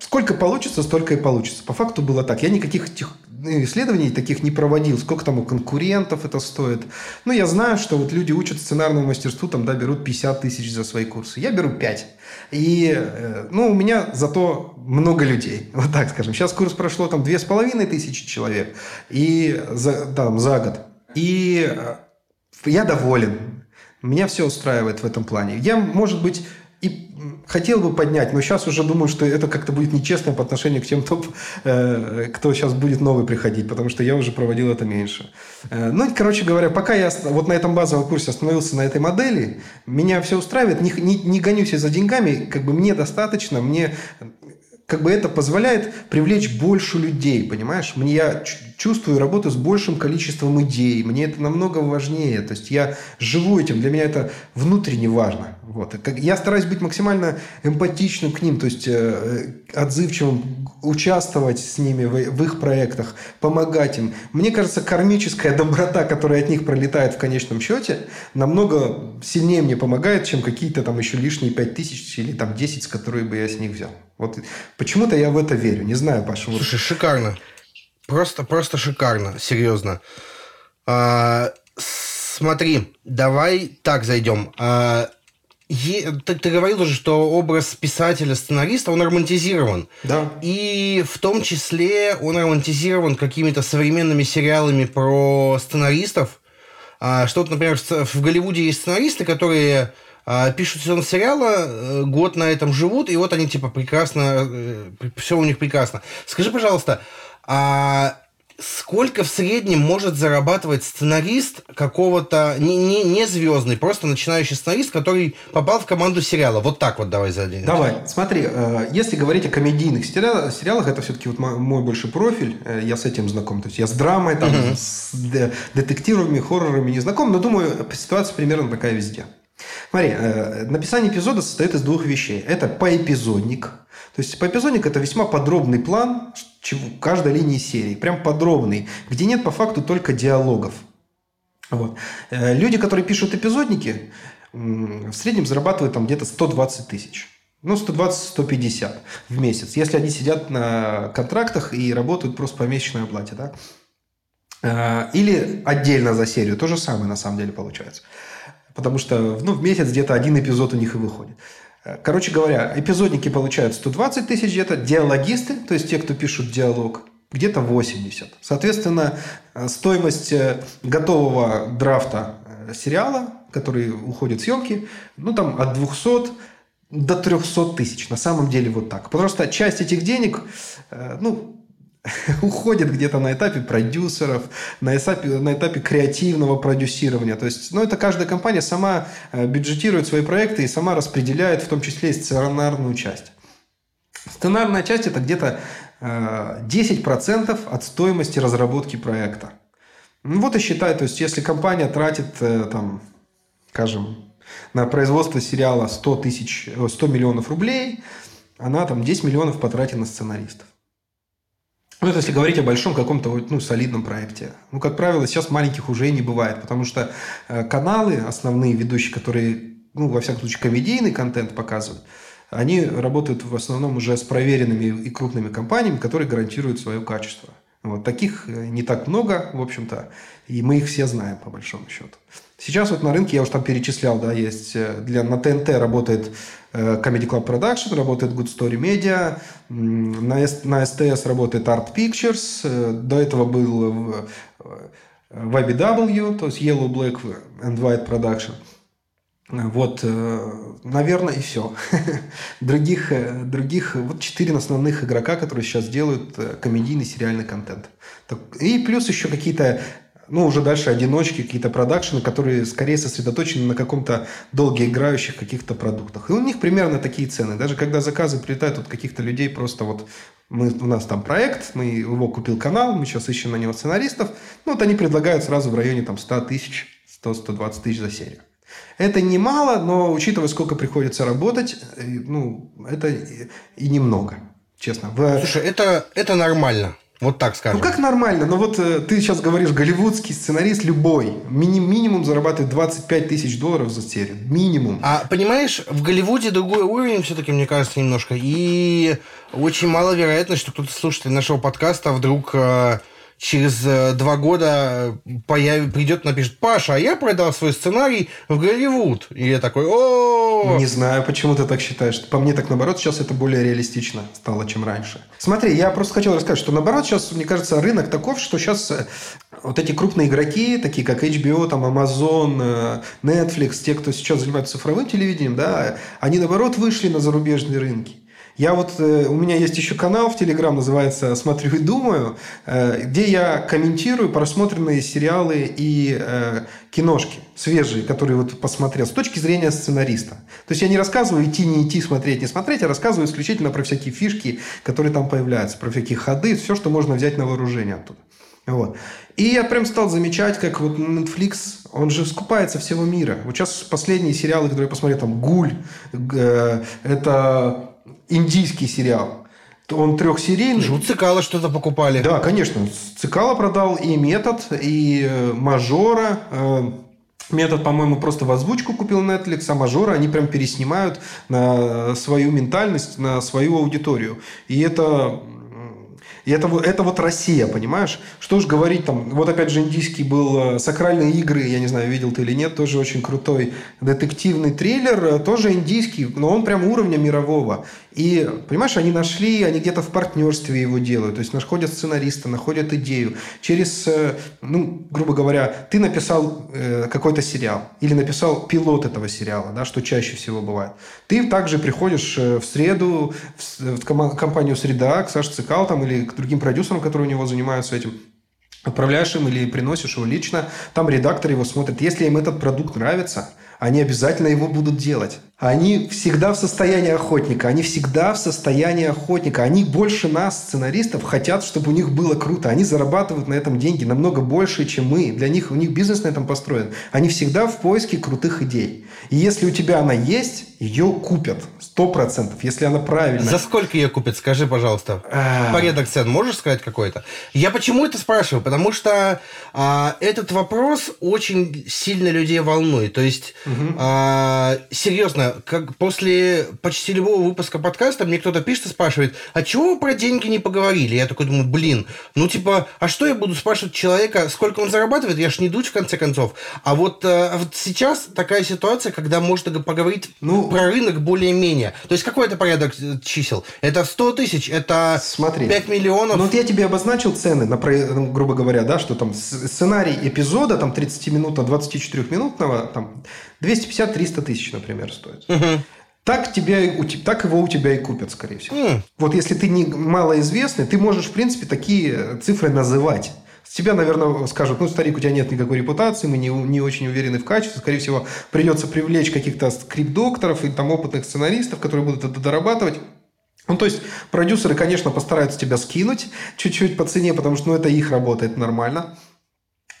сколько получится, столько и получится. По факту было так. Я никаких тех, исследований таких не проводил, сколько там у конкурентов это стоит. Ну, я знаю, что вот люди учат сценарному мастерству, там, да, берут 50 тысяч за свои курсы. Я беру 5. И, э, ну, у меня зато много людей, вот так скажем. Сейчас курс прошло там половиной тысячи человек и за, там, за год. И э, я доволен. Меня все устраивает в этом плане. Я, может быть, хотел бы поднять, но сейчас уже думаю, что это как-то будет нечестно по отношению к тем, кто, э, кто сейчас будет новый приходить, потому что я уже проводил это меньше. Э, ну, короче говоря, пока я вот на этом базовом курсе остановился на этой модели, меня все устраивает, не, не, не гонюсь я за деньгами, как бы мне достаточно, мне как бы это позволяет привлечь больше людей, понимаешь? Мне я чувствую работу с большим количеством идей, мне это намного важнее, то есть я живу этим, для меня это внутренне важно. Вот. Я стараюсь быть максимально эмпатичным к ним, то есть э, отзывчивым, участвовать с ними в, в их проектах, помогать им. Мне кажется, кармическая доброта, которая от них пролетает в конечном счете, намного сильнее мне помогает, чем какие-то там еще лишние 5 тысяч или там 10, с которые бы я с них взял. Вот почему-то я в это верю. Не знаю, Паша. Слушай, вот... шикарно. Просто, просто шикарно. Серьезно. А, смотри, давай так зайдем. А, е, ты, ты говорил уже, что образ писателя-сценариста, он романтизирован. Да. И в том числе он романтизирован какими-то современными сериалами про сценаристов. А, что, например, в Голливуде есть сценаристы, которые пишут сезон сериала, э, год на этом живут, и вот они типа прекрасно, э, все у них прекрасно. Скажи, пожалуйста, а сколько в среднем может зарабатывать сценарист какого-то не, не, не звездный, просто начинающий сценарист, который попал в команду сериала? Вот так вот давай зададим. Давай, смотри, э, если говорить о комедийных сериалах, это все-таки вот мой больше профиль, я с этим знаком. То есть я с драмой, там, uh-huh. с детективами, хоррорами не знаком, но думаю, ситуация примерно такая везде. Смотри, э, написание эпизода состоит из двух вещей. Это поэпизодник. То есть поэпизодник – это весьма подробный план каждой линии серии. Прям подробный, где нет по факту только диалогов. Вот. Э, люди, которые пишут эпизодники, в среднем зарабатывают там где-то 120 тысяч. Ну, 120-150 в месяц. Если они сидят на контрактах и работают просто по месячной оплате. Да? Э, или отдельно за серию. То же самое на самом деле получается потому что ну, в месяц где-то один эпизод у них и выходит. Э, короче говоря, эпизодники получают 120 тысяч где-то, диалогисты, то есть те, кто пишут диалог, где-то 80. Соответственно, э, стоимость э, готового драфта сериала, который уходит в съемки, ну там от 200 до 300 тысяч. На самом деле вот так. Что часть этих денег, ну, уходит где-то на этапе продюсеров, на этапе, на этапе креативного продюсирования. То есть, ну, это каждая компания сама э, бюджетирует свои проекты и сама распределяет в том числе и сценарную часть. Сценарная часть – это где-то 10% э, от стоимости разработки проекта. Ну, вот и считай, то есть, если компания тратит, э, там, скажем, на производство сериала 100, тысяч, 100 миллионов рублей, она там 10 миллионов потратит на сценаристов. Ну, это если говорить о большом каком-то ну, солидном проекте. Ну, как правило, сейчас маленьких уже не бывает, потому что э, каналы, основные ведущие, которые, ну, во всяком случае, комедийный контент показывают, они работают в основном уже с проверенными и крупными компаниями, которые гарантируют свое качество. Вот таких э, не так много, в общем-то, и мы их все знаем, по большому счету. Сейчас вот на рынке, я уже там перечислял, да, есть э, для, на ТНТ работает э, Comedy Club Production, работает Good Story Media, на, на СТС работает Art Pictures, до этого был YBW, то есть Yellow, Black and White Production. Вот, наверное, и все. других, других, вот четыре основных игрока, которые сейчас делают комедийный сериальный контент. И плюс еще какие-то ну, уже дальше одиночки, какие-то продакшены, которые скорее сосредоточены на каком-то долгоиграющих каких-то продуктах. И у них примерно такие цены. Даже когда заказы прилетают от каких-то людей, просто вот мы, у нас там проект, мы его купил канал, мы сейчас ищем на него сценаристов. Ну, вот они предлагают сразу в районе там 100 тысяч, 100-120 тысяч за серию. Это немало, но учитывая, сколько приходится работать, э, ну, это и немного, честно. Слушай, это, это нормально. Вот так скажем. Ну как нормально? Ну вот э, ты сейчас говоришь, голливудский сценарист любой мини минимум зарабатывает 25 тысяч долларов за серию. Минимум. А понимаешь, в Голливуде другой уровень все-таки, мне кажется, немножко. И очень маловероятно, что кто-то слушатель нашего подкаста вдруг э, через э, два года появ... придет и напишет, Паша, а я продал свой сценарий в Голливуд. И я такой, о Не знаю, почему ты так считаешь. По мне так наоборот, сейчас это более реалистично стало, чем раньше. Смотри, я просто хотел рассказать, что наоборот сейчас, мне кажется, рынок таков, что сейчас э, вот эти крупные игроки, такие как HBO, там, Amazon, э, Netflix, те, кто сейчас занимается цифровым телевидением, да, они наоборот вышли на зарубежные рынки. Я вот, э, у меня есть еще канал в Телеграм, называется «Смотрю и думаю», э, где я комментирую просмотренные сериалы и э, киношки свежие, которые вот посмотрел с точки зрения сценариста. То есть я не рассказываю идти, не идти, смотреть, не смотреть, а рассказываю исключительно про всякие фишки, которые там появляются, про всякие ходы, все, что можно взять на вооружение оттуда. Вот. И я прям стал замечать, как вот Netflix, он же скупается всего мира. Вот сейчас последние сериалы, которые я посмотрел, там «Гуль», э, это индийский сериал. Он трехсерийный. Жут Цикало что-то покупали. Да, конечно. Цикало продал и «Метод», и э, «Мажора», э, Метод, по-моему, просто в озвучку купил Netflix, а мажоры они прям переснимают на свою ментальность, на свою аудиторию. И это и это, это вот Россия, понимаешь? Что ж говорить там... Вот опять же индийский был э, «Сакральные игры», я не знаю, видел ты или нет, тоже очень крутой детективный триллер, тоже индийский, но он прям уровня мирового. И, понимаешь, они нашли, они где-то в партнерстве его делают, то есть находят сценариста, находят идею. Через, э, ну, грубо говоря, ты написал э, какой-то сериал или написал пилот этого сериала, да, что чаще всего бывает. Ты также приходишь в среду в компанию «Среда» к Саше Цикал там, или к другим продюсерам, которые у него занимаются этим, отправляешь им или приносишь его лично, там редактор его смотрит. Если им этот продукт нравится, они обязательно его будут делать. Они всегда в состоянии охотника, они всегда в состоянии охотника. Они больше нас, сценаристов, хотят, чтобы у них было круто. Они зарабатывают на этом деньги намного больше, чем мы. Для них, у них бизнес на этом построен. Они всегда в поиске крутых идей. И если у тебя она есть, ее купят. Сто процентов, если она правильная. За сколько ее купят, скажи, пожалуйста. А... Порядок цен можешь сказать какой-то? Я почему это спрашиваю? Потому что а, этот вопрос очень сильно людей волнует. То есть, угу. а, серьезно, как после почти любого выпуска подкаста мне кто-то пишет и спрашивает, а чего вы про деньги не поговорили? Я такой думаю, блин, ну типа, а что я буду спрашивать человека, сколько он зарабатывает? Я ж не дуть в конце концов. А вот, а вот сейчас такая ситуация, когда можно поговорить ну, про рынок более-менее. То есть какой это порядок э, чисел? Это 100 тысяч, это Смотри, 5 миллионов? Ну вот я тебе обозначил цены, на, ну, грубо говоря, да, что там сценарий эпизода, там 30 минут, 24-минутного, там 250-300 тысяч, например, стоит. Угу. Так, тебя, так его у тебя и купят, скорее всего. Mm. Вот если ты не малоизвестный, ты можешь, в принципе, такие цифры называть. С тебя, наверное, скажут, ну, старик, у тебя нет никакой репутации, мы не, не очень уверены в качестве, скорее всего, придется привлечь каких-то скрипт-докторов и там опытных сценаристов, которые будут это дорабатывать. Ну, то есть, продюсеры, конечно, постараются тебя скинуть чуть-чуть по цене, потому что, ну, это их работа, это нормально.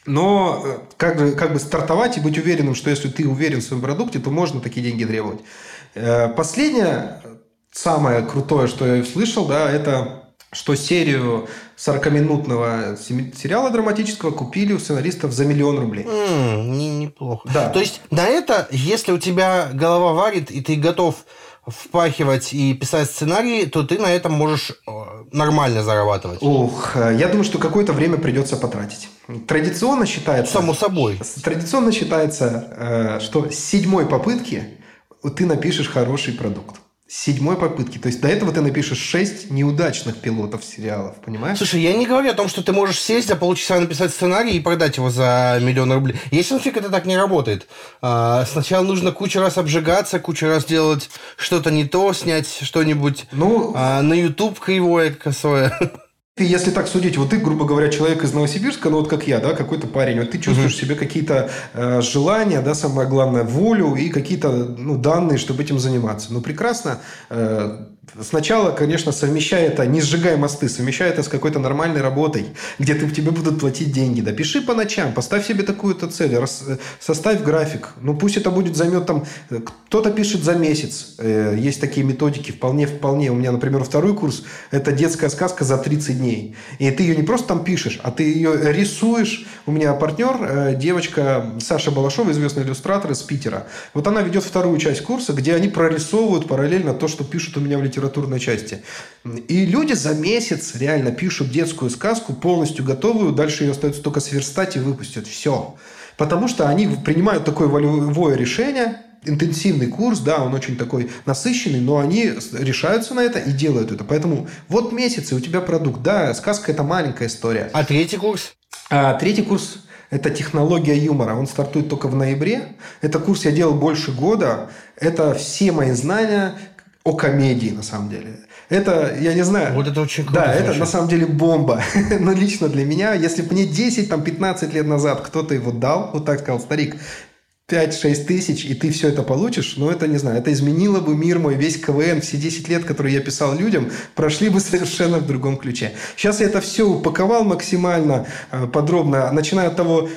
Но э, как бы, как бы стартовать и быть уверенным, что если ты уверен в своем продукте, то можно такие деньги требовать. Э, последнее, самое крутое, что я слышал, да, это что серию 40-минутного сериала драматического купили у сценаристов за миллион рублей. Mm, не, неплохо. Да. То есть на это, если у тебя голова варит, и ты готов впахивать и писать сценарии, то ты на этом можешь э, нормально зарабатывать. Ух, я думаю, что какое-то время придется потратить. Традиционно считается... Само собой. Традиционно считается, э, что с седьмой попытки ты напишешь хороший продукт седьмой попытки. То есть до этого ты напишешь шесть неудачных пилотов сериалов, понимаешь? Слушай, я не говорю о том, что ты можешь сесть за полчаса написать сценарий и продать его за миллион рублей. Если нафиг это так не работает. А, сначала нужно кучу раз обжигаться, кучу раз делать что-то не то, снять что-нибудь ну, а, на YouTube кривое, косое. Если так судить, вот ты, грубо говоря, человек из Новосибирска, ну вот как я, да, какой-то парень, вот ты чувствуешь угу. себе какие-то э, желания, да, самое главное, волю и какие-то ну, данные, чтобы этим заниматься. Ну, прекрасно. Э, Сначала, конечно, совмещай это, не сжигай мосты, совмещай это с какой-то нормальной работой, где ты, тебе будут платить деньги. Да пиши по ночам, поставь себе такую-то цель, рас, составь график. Ну, пусть это будет займет там... Кто-то пишет за месяц. Э, есть такие методики, вполне-вполне. У меня, например, второй курс – это детская сказка за 30 дней. И ты ее не просто там пишешь, а ты ее рисуешь. У меня партнер, э, девочка Саша Балашова, известный иллюстратор из Питера. Вот она ведет вторую часть курса, где они прорисовывают параллельно то, что пишут у меня в литературной части. И люди за месяц реально пишут детскую сказку, полностью готовую, дальше ее остается только сверстать и выпустят. Все. Потому что они принимают такое волевое решение, интенсивный курс, да, он очень такой насыщенный, но они решаются на это и делают это. Поэтому вот месяц, и у тебя продукт. Да, сказка – это маленькая история. А третий курс? А третий курс – это технология юмора. Он стартует только в ноябре. Это курс я делал больше года. Это все мои знания, о комедии, на самом деле. Это, я не знаю... Вот это очень круто. Да, звучит. это на самом деле бомба. Но лично для меня, если бы мне 10-15 лет назад кто-то его дал, вот так сказал, старик, 5-6 тысяч, и ты все это получишь, ну, это, не знаю, это изменило бы мир мой, весь КВН, все 10 лет, которые я писал людям, прошли бы совершенно в другом ключе. Сейчас я это все упаковал максимально э, подробно, начиная от того,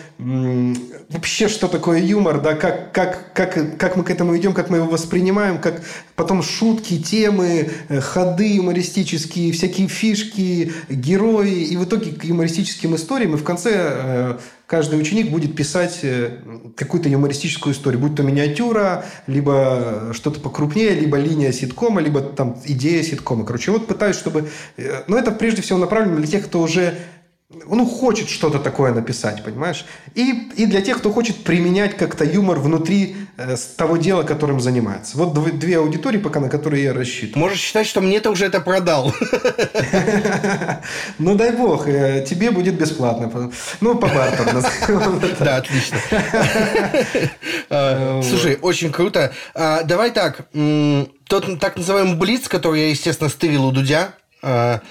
вообще, что такое юмор, да, как, как, как, как мы к этому идем, как мы его воспринимаем, как потом шутки, темы, э, ходы юмористические, всякие фишки, герои, и в итоге к юмористическим историям, и в конце э, каждый ученик будет писать э, какую-то юмористическую историю, будь то миниатюра, либо что-то покрупнее, либо линия ситкома, либо там идея ситкома. Короче, вот пытаюсь, чтобы... э, Но это прежде всего направлено для тех, кто уже ну, хочет что-то такое написать, понимаешь? И, и для тех, кто хочет применять как-то юмор внутри э, того дела, которым занимается. Вот дв- две аудитории пока, на которые я рассчитываю. Можешь считать, что мне ты уже это продал. Ну, дай бог, э, тебе будет бесплатно. Ну, по бартеру. Да, отлично. А, Слушай, очень круто. А, Давай так. Тот так называемый блиц, который я, естественно, стырил у Дудя. А,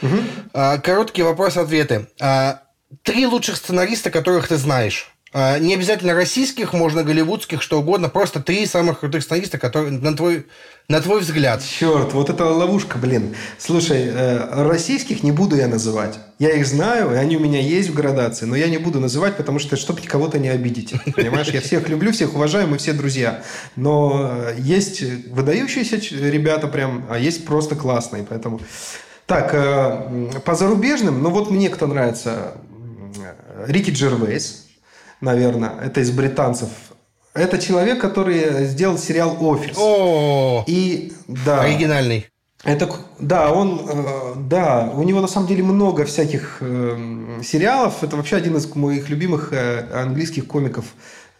а, Короткие вопросы-ответы. А, Три лучших сценариста, которых ты знаешь. Не обязательно российских, можно голливудских, что угодно. Просто три самых крутых сценариста, которые, на твой, на твой взгляд. Черт, вот это ловушка, блин. Слушай, э, российских не буду я называть. Я их знаю, и они у меня есть в градации, но я не буду называть, потому что, чтобы кого-то не обидеть. Понимаешь, я всех люблю, всех уважаю, мы все друзья. Но э, есть выдающиеся ребята прям, а есть просто классные, поэтому... Так, э, по зарубежным, ну вот мне кто нравится, м, Рики Джервейс, наверное, это из британцев. Это человек, который сделал сериал «Офис». О, И да, оригинальный. это да, он э, да, у него на самом деле много всяких э, сериалов. Это вообще один из моих любимых э, английских комиков.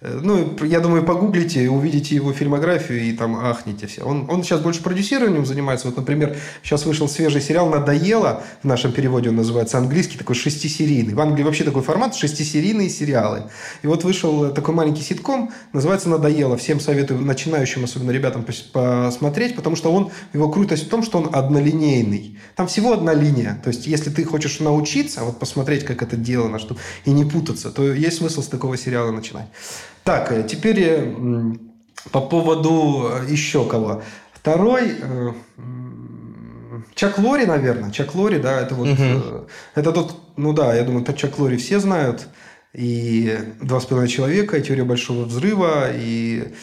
Э, Ну, я думаю, погуглите, увидите его фильмографию и там ахнете все. Он, он сейчас больше продюсированием занимается. Вот, например, сейчас вышел свежий сериал «Надоело», в нашем переводе он называется, английский, такой шестисерийный. В Англии вообще такой формат, шестисерийные сериалы. И вот вышел такой маленький ситком, называется «Надоело». Всем советую, начинающим, особенно ребятам, пос- посмотреть, потому что он, его крутость в том, что он однолинейный. Там всего одна линия. То есть, если ты хочешь научиться, вот посмотреть, как это делано, что, и не путаться, то есть смысл с такого сериала начинать. Так, э, теперь э, по поводу э, еще кого. Второй, Чак Лори, наверное. Чак Лори, да, это вот... э, Это тот, ну да, я думаю, тот Чак Лори все знают. И «Два с половиной человека», и «Теория большого взрыва», и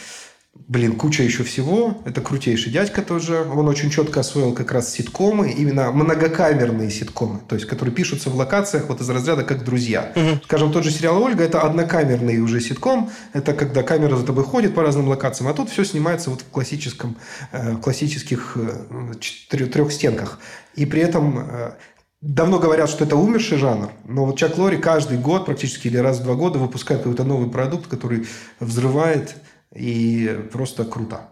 Блин, куча еще всего. Это крутейший дядька тоже. Он очень четко освоил как раз ситкомы, именно многокамерные ситкомы, то есть которые пишутся в локациях вот из разряда как друзья. Скажем, тот же сериал «Ольга» – это однокамерный уже ситком. Это когда камера за тобой ходит по разным локациям, а тут все снимается вот в классическом, э, в классических э, трех стенках. И при этом э, Давно говорят, что это умерший жанр, но вот Чак Лори каждый год, практически или раз в два года, выпускает какой-то новый продукт, который взрывает и просто круто.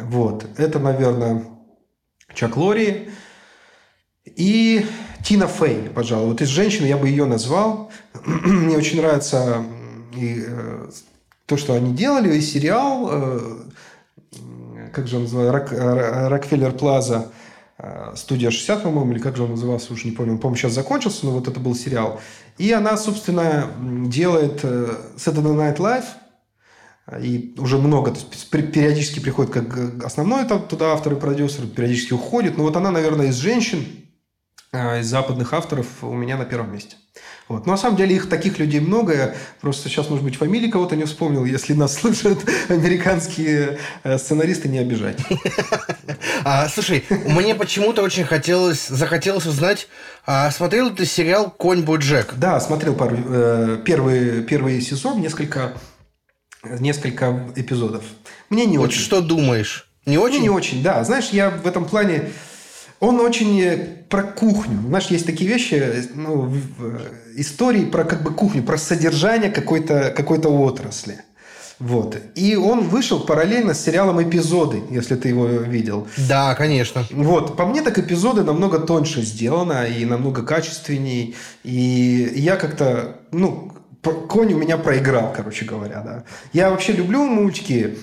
Вот. Это, наверное, Чак Лори. И Тина Фей, пожалуй. Вот из женщин я бы ее назвал. Мне очень нравится м, и, э, то, что они делали, и сериал, э, как же он называется, Рок, Рокфеллер Плаза, э, студия 60, по-моему, или как же он назывался, уже не помню. По-моему, сейчас закончился, но вот это был сериал. И она, собственно, делает э, Saturday Night Live, и уже много, то есть пер- периодически приходит как э, основной там туда автор и продюсер, периодически уходит. Но вот она, наверное, из женщин, э, из западных авторов у меня на первом месте. Вот. Но на самом деле их таких людей много. Я просто сейчас, может быть, фамилии кого-то не вспомнил. Если нас слышат американские э, сценаристы, не обижать. А, слушай, мне почему-то очень хотелось, захотелось узнать, а, смотрел ты сериал «Конь Боджек»? Да, смотрел пару, первый, первый сезон, несколько, несколько эпизодов. Мне не Вот очень. что думаешь? Не Мне очень? не очень, да. Знаешь, я в этом плане... Он очень э, про кухню. Знаешь, есть такие вещи, э, ну, в истории про как бы кухню, про содержание какой-то какой отрасли. Вот. И он вышел параллельно с сериалом «Эпизоды», если ты его видел. Да, конечно. Вот, по мне так эпизоды намного тоньше сделано и намного качественней. И я как-то, ну, конь у меня проиграл, короче говоря, да. Я вообще люблю мультики,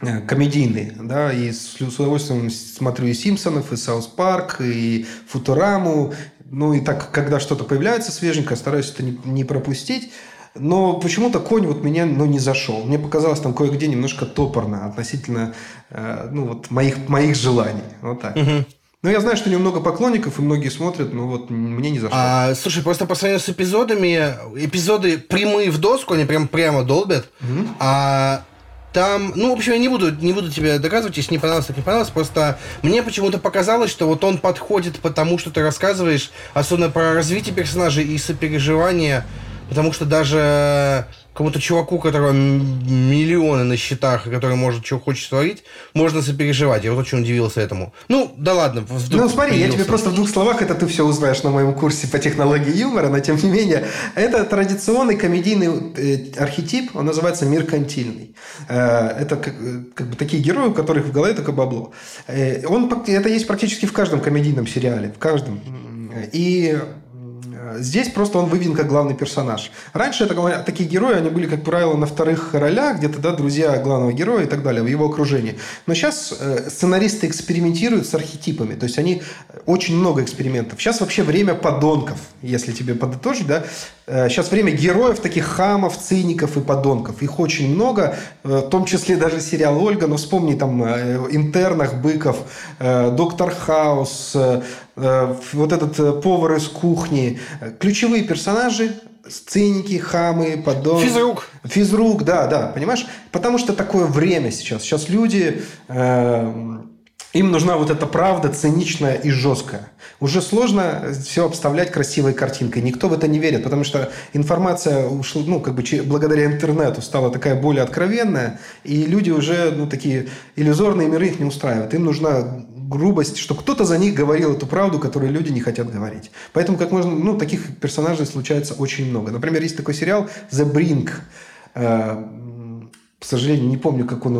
э, комедийные, да, и с, с удовольствием смотрю и Симпсонов, и South Park, и Футураму, ну и так, когда что-то появляется свеженькое, стараюсь это не, не пропустить. Но почему-то конь вот меня ну, не зашел. Мне показалось там кое-где немножко топорно относительно э, ну, вот моих, моих желаний. Вот так. Угу. Ну, я знаю, что у него много поклонников, и многие смотрят, но вот мне не зашло. А, слушай, просто по сравнению с эпизодами, эпизоды прямые в доску, они прям прямо долбят. Угу. А там, ну, в общем, я не буду, не буду тебе доказывать, если не понравилось, так не понравилось. Просто мне почему-то показалось, что вот он подходит потому, что ты рассказываешь, особенно про развитие персонажей и сопереживание Потому что даже кому-то чуваку, у которого миллионы на счетах, который может что хочет творить, можно сопереживать. Я вот очень удивился этому. Ну, да ладно. Ну, смотри, я тебе просто в двух словах, это ты все узнаешь на моем курсе по технологии юмора, но тем не менее, это традиционный комедийный э, архетип, он называется меркантильный. Э, это как, э, как бы такие герои, у которых в голове только бабло. Он, это есть практически в каждом комедийном сериале, в каждом. И Здесь просто он выведен как главный персонаж. Раньше это, такие герои, они были, как правило, на вторых ролях, где-то, да, друзья главного героя и так далее, в его окружении. Но сейчас э, сценаристы экспериментируют с архетипами, то есть они э, очень много экспериментов. Сейчас вообще время подонков, если тебе подытожить, да, Сейчас э, время героев, таких хамов, циников и подонков. Их очень много, в том числе даже сериал «Ольга». Но вспомни там интернах, Быков, Доктор Хаус, вот этот повар из кухни. Ключевые персонажи сценики, хамы, подон. Физрук. Физрук, да, да, понимаешь? Потому что такое время сейчас. Сейчас люди... Э, им нужна вот эта правда циничная и жесткая. Уже сложно все обставлять красивой картинкой. Никто в это не верит, потому что информация ушла, ну, как бы благодаря интернету стала такая более откровенная, и люди уже, ну, такие иллюзорные миры их не устраивают. Им нужна грубость, что кто-то за них говорил эту правду, которую люди не хотят говорить. Поэтому как можно, ну, таких персонажей случается очень много. Например, есть такой сериал «The Brink», э, к сожалению, не помню, как он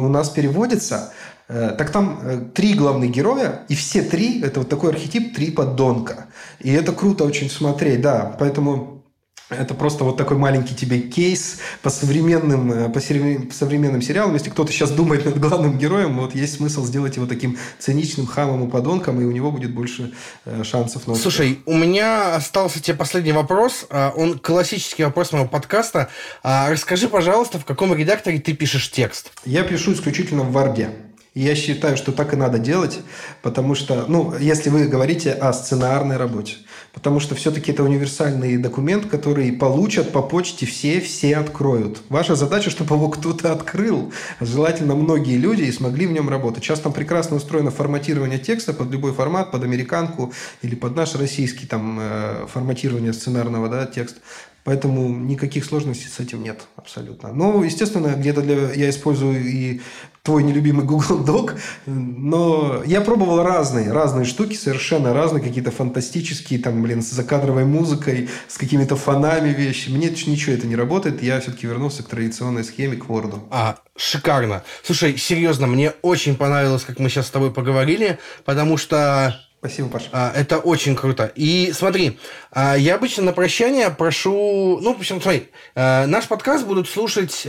у нас переводится. Э, так там э, три главных героя, и все три, это вот такой архетип, три подонка. И это круто очень смотреть, да. Поэтому это просто вот такой маленький тебе кейс по современным, э, по современным сериалам. Если кто-то сейчас думает над главным героем, вот есть смысл сделать его таким циничным хамом и подонком, и у него будет больше э, шансов на. Слушай, у меня остался тебе последний вопрос. А, он классический вопрос моего подкаста. А, расскажи, пожалуйста, в каком редакторе ты пишешь текст? Я пишу исключительно в Варде. И я считаю, что так и надо делать, потому что, ну, если вы говорите о сценарной работе, потому что все-таки это универсальный документ, который получат по почте все, все откроют. Ваша задача, чтобы его кто-то открыл. Желательно многие люди и смогли в нем работать. Сейчас там прекрасно устроено форматирование текста под любой формат, под американку или под наш российский там э, форматирование сценарного да, текста. Поэтому никаких сложностей с этим нет абсолютно. Но, естественно, где-то для... я использую и твой нелюбимый Google Doc, но я пробовал разные, разные штуки, совершенно разные, какие-то фантастические, там, блин, с закадровой музыкой, с какими-то фонами вещи. Мне ничего это не работает, я все-таки вернулся к традиционной схеме, к Word. А, шикарно. Слушай, серьезно, мне очень понравилось, как мы сейчас с тобой поговорили, потому что Спасибо, Паша. А, это очень круто. И смотри, а, я обычно на прощание прошу... Ну, в общем, смотри, а, наш подкаст будут слушать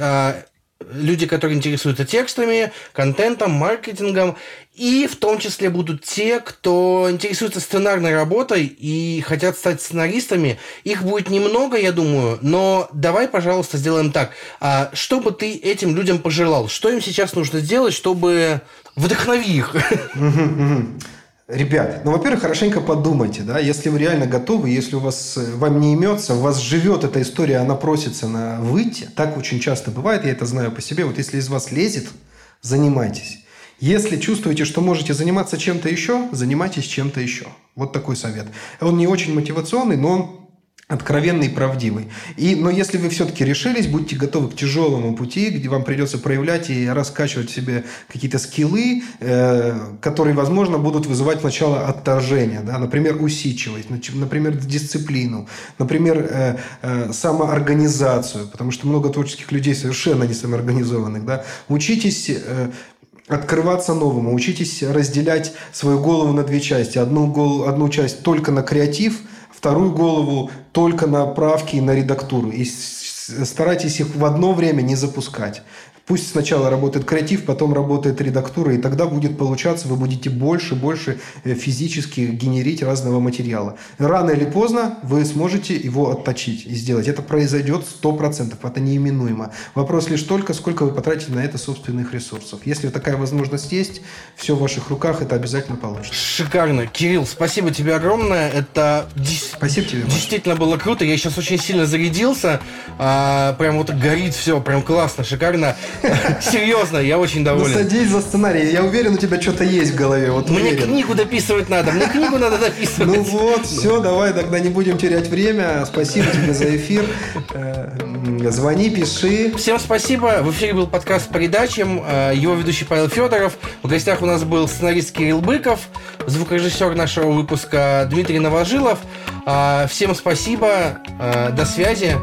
люди, которые интересуются текстами, контентом, маркетингом, и в том числе будут те, кто интересуется сценарной работой и хотят стать сценаристами. Их будет немного, я думаю, но давай, пожалуйста, сделаем так. Что бы ты этим людям пожелал? Что им сейчас нужно сделать, чтобы вдохновить их? Ребят, ну, во-первых, хорошенько подумайте, да, если вы реально готовы, если у вас, э, вам не имется, у вас живет эта история, она просится на выйти, так очень часто бывает, я это знаю по себе, вот если из вас лезет, занимайтесь. Если чувствуете, что можете заниматься чем-то еще, занимайтесь чем-то еще. Вот такой совет. Он не очень мотивационный, но он откровенный и правдивый. И, но если вы все-таки решились, будьте готовы к тяжелому пути, где вам придется проявлять и раскачивать в себе какие-то скиллы, э, которые, возможно, будут вызывать сначала отторжение. Да? Например, усидчивость, например, дисциплину, например, э, э, самоорганизацию, потому что много творческих людей совершенно не самоорганизованных. Да? Учитесь э, открываться новому, учитесь разделять свою голову на две части. Одну, голову, одну часть только на креатив – вторую голову только на правки и на редактуру. И старайтесь их в одно время не запускать. Пусть сначала работает креатив, потом работает редактура, и тогда будет получаться, вы будете больше и больше э, физически генерить разного материала. Рано или поздно вы сможете его отточить и сделать. Это произойдет 100%, это неименуемо. Вопрос лишь только, сколько вы потратите на это собственных ресурсов. Если такая возможность есть, все в ваших руках, это обязательно получится. Шикарно. Кирилл, спасибо тебе огромное. Это спасибо тебе, действительно было круто. Я сейчас очень сильно зарядился. А, прям вот горит все, прям классно, шикарно. Серьезно, я очень доволен. Ну, садись за сценарий. Я уверен, у тебя что-то есть в голове. Вот Мне уверен. книгу дописывать надо. Мне книгу надо дописывать. Ну вот, все, давай тогда не будем терять время. Спасибо тебе за эфир. Э, звони, пиши. Всем спасибо. В эфире был подкаст по передачам. Э, его ведущий Павел Федоров. В гостях у нас был сценарист Кирилл Быков, звукорежиссер нашего выпуска Дмитрий Новожилов. Э, всем спасибо. До связи.